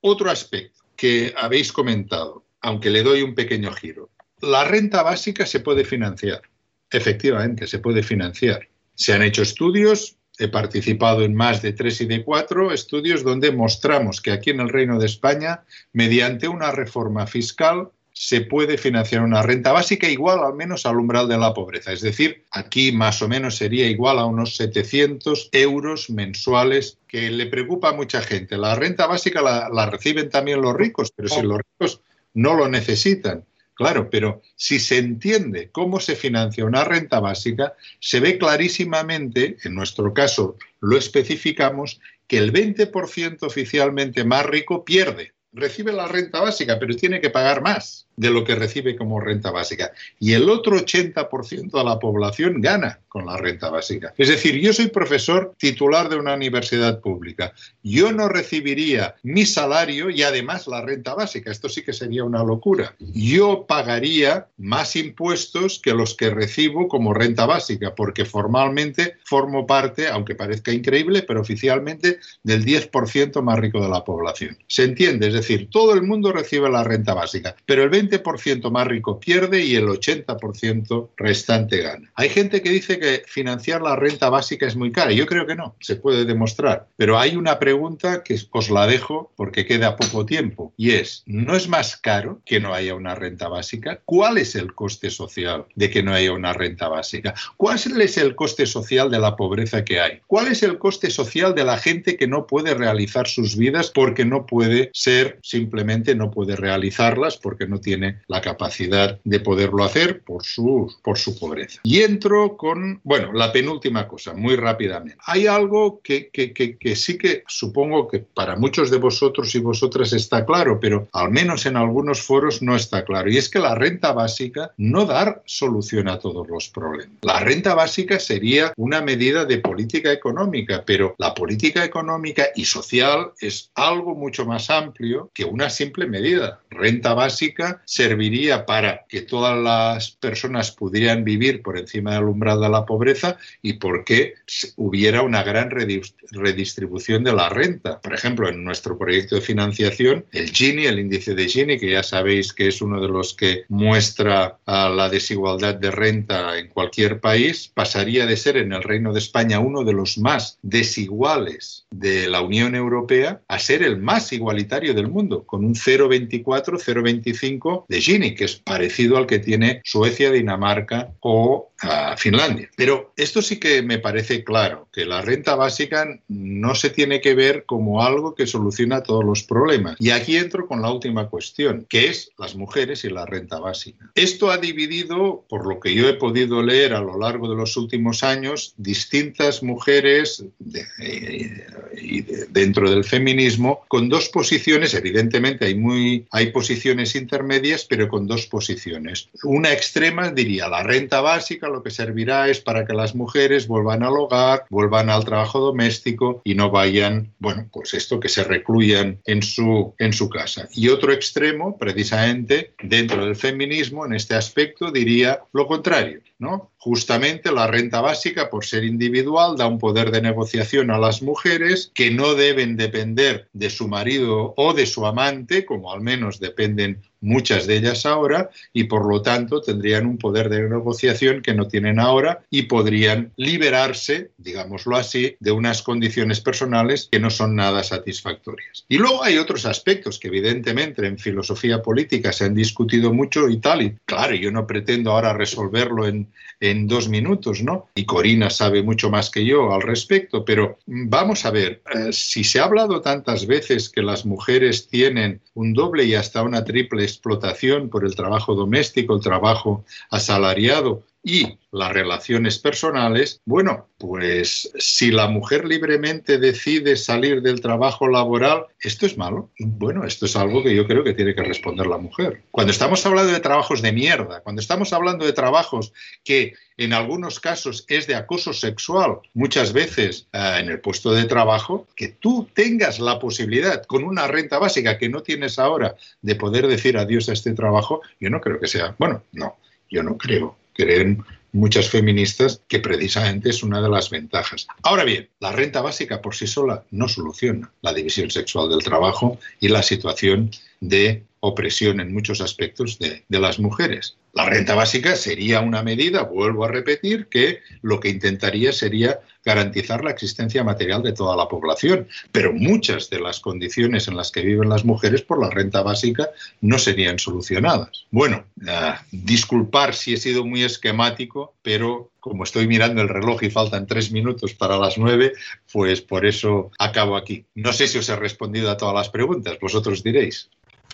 Otro aspecto que habéis comentado, aunque le doy un pequeño giro. La renta básica se puede financiar. Efectivamente, se puede financiar. Se han hecho estudios, he participado en más de tres y de cuatro estudios donde mostramos que aquí en el Reino de España, mediante una reforma fiscal, se puede financiar una renta básica igual al menos al umbral de la pobreza. Es decir, aquí más o menos sería igual a unos 700 euros mensuales que le preocupa a mucha gente. La renta básica la, reciben también los ricos, pero si los ricos no lo necesitan. Claro, pero si se entiende cómo se financia una renta básica, se ve clarísimamente, en nuestro caso lo especificamos, que el 20% oficialmente más rico pierde. Recibe la renta básica, pero tiene que pagar más de lo que recibe como renta básica. Y el otro 80% de la población gana con la renta básica. Es decir, yo soy profesor titular de una universidad pública. Yo no recibiría mi salario y además la renta básica. Esto sí que sería una locura. Yo pagaría más impuestos que los que recibo como renta básica, porque formalmente formo parte, aunque parezca increíble, pero oficialmente del 10% más rico de la población. ¿Se entiende? Es decir, todo el mundo recibe la renta básica, pero el 20 20% más rico pierde y el 80% restante gana. Hay gente que dice que financiar la renta básica es muy cara. Yo creo que no, se puede demostrar. Pero hay una pregunta que os la dejo porque queda poco tiempo y es, ¿no es más caro que no haya una renta básica? ¿Cuál es el coste social de que no haya una renta básica? ¿Cuál es el coste social de la pobreza que hay? ¿Cuál es el coste social de la gente que no puede realizar sus vidas porque no puede ser, simplemente no puede realizarlas porque no tiene la capacidad de poderlo hacer por su, por su pobreza. Y entro con, bueno, la penúltima cosa, muy rápidamente. Hay algo que, que, que, sí que supongo que para muchos de vosotros y vosotras está claro, pero al menos en algunos foros no está claro, y es que la renta básica no da solución a todos los problemas. La renta básica sería una medida de política económica, pero la política económica y social es algo mucho más amplio que una simple medida. Renta básica serviría para que todas las personas pudieran vivir por encima del umbral de la pobreza y porque hubiera una gran redistribución de la renta. Por ejemplo, en nuestro proyecto de financiación, el Gini, el índice de Gini, que ya sabéis que es uno de los que muestra la desigualdad de renta en cualquier país, pasaría de ser en el Reino de España uno de los más desiguales de la Unión Europea a ser el más igualitario del mundo, con un 0,24, 0,25 de Gini, que es parecido al que tiene Suecia, Dinamarca o ah, Finlandia. Pero esto sí que me parece claro, que la renta básica no se tiene que ver como algo que soluciona todos los problemas. Y aquí entro con la última cuestión, que es las mujeres y la renta básica. Esto ha dividido, por lo que yo he podido leer a lo largo de los últimos años, distintas mujeres dentro del feminismo con dos posiciones, evidentemente hay, muy, hay posiciones intermedias, pero con dos posiciones. Una extrema diría la renta básica lo que servirá es para que las mujeres vuelvan al hogar, vuelvan al trabajo doméstico y no vayan, bueno, pues esto que se recluyan en su, en su casa. Y otro extremo, precisamente dentro del feminismo, en este aspecto, diría lo contrario, ¿no? Justamente la renta básica, por ser individual, da un poder de negociación a las mujeres que no deben depender de su marido o de su amante, como al menos dependen muchas de ellas ahora, y por lo tanto tendrían un poder de negociación que no tienen ahora y podrían liberarse, digámoslo así, de unas condiciones personales que no son nada satisfactorias. Y luego hay otros aspectos que evidentemente en filosofía política se han discutido mucho y tal, y claro, yo no pretendo ahora resolverlo en, en dos minutos, ¿no? Y Corina sabe mucho más que yo al respecto, pero vamos a ver, eh, si se ha hablado tantas veces que las mujeres tienen un doble y hasta una triple explotación por el trabajo doméstico, el trabajo asalariado y las relaciones personales, bueno, pues si la mujer libremente decide salir del trabajo laboral, ¿esto es malo? Bueno, esto es algo que yo creo que tiene que responder la mujer. Cuando estamos hablando de trabajos de mierda, cuando estamos hablando de trabajos que en algunos casos es de acoso sexual, muchas veces eh, en el puesto de trabajo, que tú tengas la posibilidad con una renta básica que no tienes ahora de poder decir adiós a este trabajo, yo no creo que sea, bueno, no, yo no creo creen muchas feministas que precisamente es una de las ventajas. Ahora bien, la renta básica por sí sola no soluciona la división sexual del trabajo y la situación de opresión en muchos aspectos de, las mujeres. La renta básica sería una medida, vuelvo a repetir, que lo que intentaría sería garantizar la existencia material de toda la población, pero muchas de las condiciones en las que viven las mujeres por la renta básica no serían solucionadas. Bueno, uh, disculpar si he sido muy esquemático, pero como estoy mirando el reloj y faltan tres minutos para las nueve, pues por eso acabo aquí. No sé si os he respondido a todas las preguntas, vosotros diréis.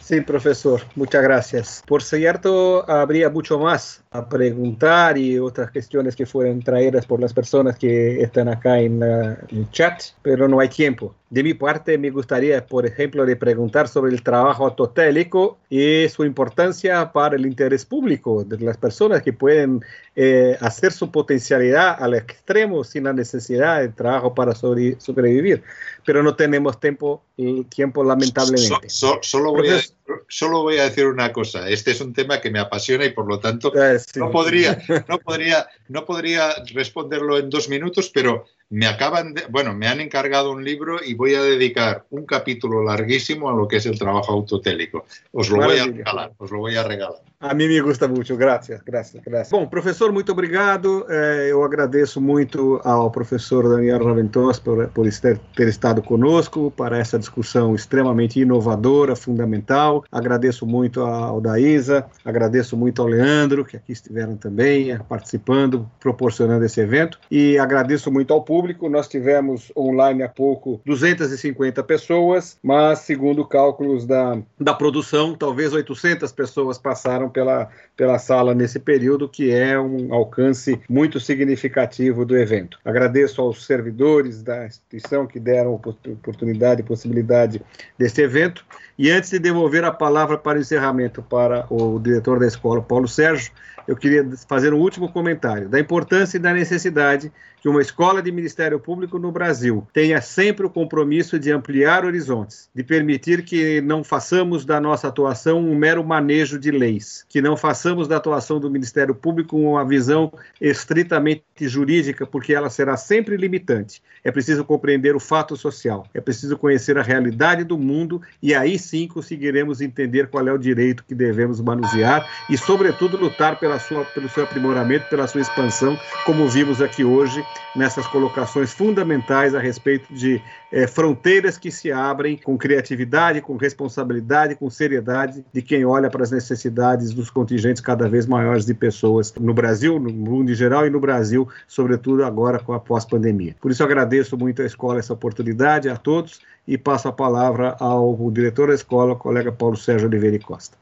Sí, profesor, muchas gracias. Por cierto, habría mucho más a preguntar y otras cuestiones que fueron traídas por las personas que están acá en, el chat, pero no hay tiempo. De mi parte, me gustaría, por ejemplo, de preguntar sobre el trabajo autotélico y su importancia para el interés público de las personas que pueden eh, hacer su potencialidad al extremo sin la necesidad de trabajo para sobrevivir. Pero no tenemos tiempo, tiempo lamentablemente. solo, voy a, solo voy a decir una cosa. Este es un tema que me apasiona y por lo tanto eh, no, podría, no, podría, no podría responderlo en dos minutos, pero me acaban de, bueno, me han encargado un libro y voy a dedicar un capítulo larguísimo a lo que es el trabajo autotélico. Os lo voy a regalar, os lo voy a regalar. A mim me gusta muito, graças, graças, graças. Bom, professor, muito obrigado. É, eu agradeço muito ao professor Daniel Raventós por, por ter, estado conosco para essa discussão extremamente inovadora, fundamental. Agradeço muito ao Daísa, agradeço muito ao Leandro, que aqui estiveram também é, participando, proporcionando esse evento. E agradeço muito ao público. Nós tivemos online há pouco 250 pessoas, mas segundo cálculos da, da produção, talvez 800 pessoas passaram passaram pela, pela sala nesse período, que é um alcance muito significativo do evento. Agradeço aos servidores da instituição que deram oportunidade e possibilidade desse evento. E antes de devolver a palavra para o encerramento para o diretor da escola, Paulo Sérgio, eu queria fazer um último comentário da importância e da necessidade que uma escola de Ministério Público no Brasil tenha sempre o compromisso de ampliar horizontes, de permitir que não façamos da nossa atuação um mero manejo de leis, que não façamos da atuação do Ministério Público uma visão estritamente jurídica, porque ela será sempre limitante. É preciso compreender o fato social, é preciso conhecer a realidade do mundo e aí sim conseguiremos entender qual é o direito que devemos manusear e, sobretudo, lutar pela sua, pelo seu aprimoramento, pela sua expansão, como vimos aqui hoje nessas colocações fundamentais a respeito de é, fronteiras que se abrem com criatividade, com responsabilidade, com seriedade de quem olha para as necessidades dos contingentes cada vez maiores de pessoas no Brasil, no mundo em geral e no Brasil, sobretudo agora com a pós-pandemia. Por isso agradeço muito à escola essa oportunidade, a todos, e passo a palavra ao diretor da escola, colega Paulo Sérgio Oliveira Costa.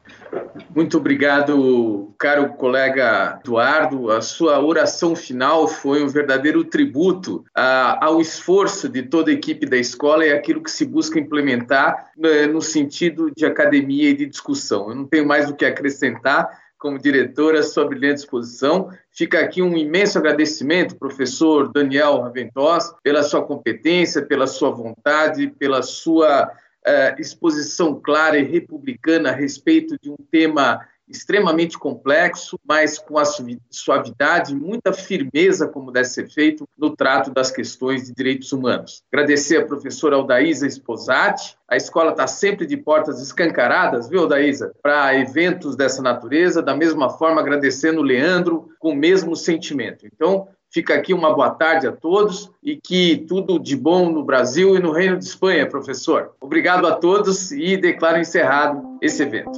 Muito obrigado, caro colega Eduardo. A sua oração final foi um verdadeiro tributo ao esforço de toda a equipe da escola e aquilo que se busca implementar né, no sentido de academia e de discussão. Eu não tenho mais o que acrescentar como diretora, sua brilhante exposição. Fica aqui um imenso agradecimento, professor Daniel Raventós, pela sua competência, pela sua vontade, pela sua uh, exposição clara e republicana a respeito de um tema extremamente complexo, mas com a suavidade e muita firmeza, como deve ser feito, no trato das questões de direitos humanos. Agradecer à professora Aldaísa Esposati. A escola está sempre de portas escancaradas, viu, Aldaísa, para eventos dessa natureza. Da mesma forma, agradecendo o Leandro com o mesmo sentimento. Então, Fica aqui uma boa tarde a todos e que tudo de bom no Brasil e no Reino de Espanha, professor. Obrigado a todos e declaro encerrado esse evento.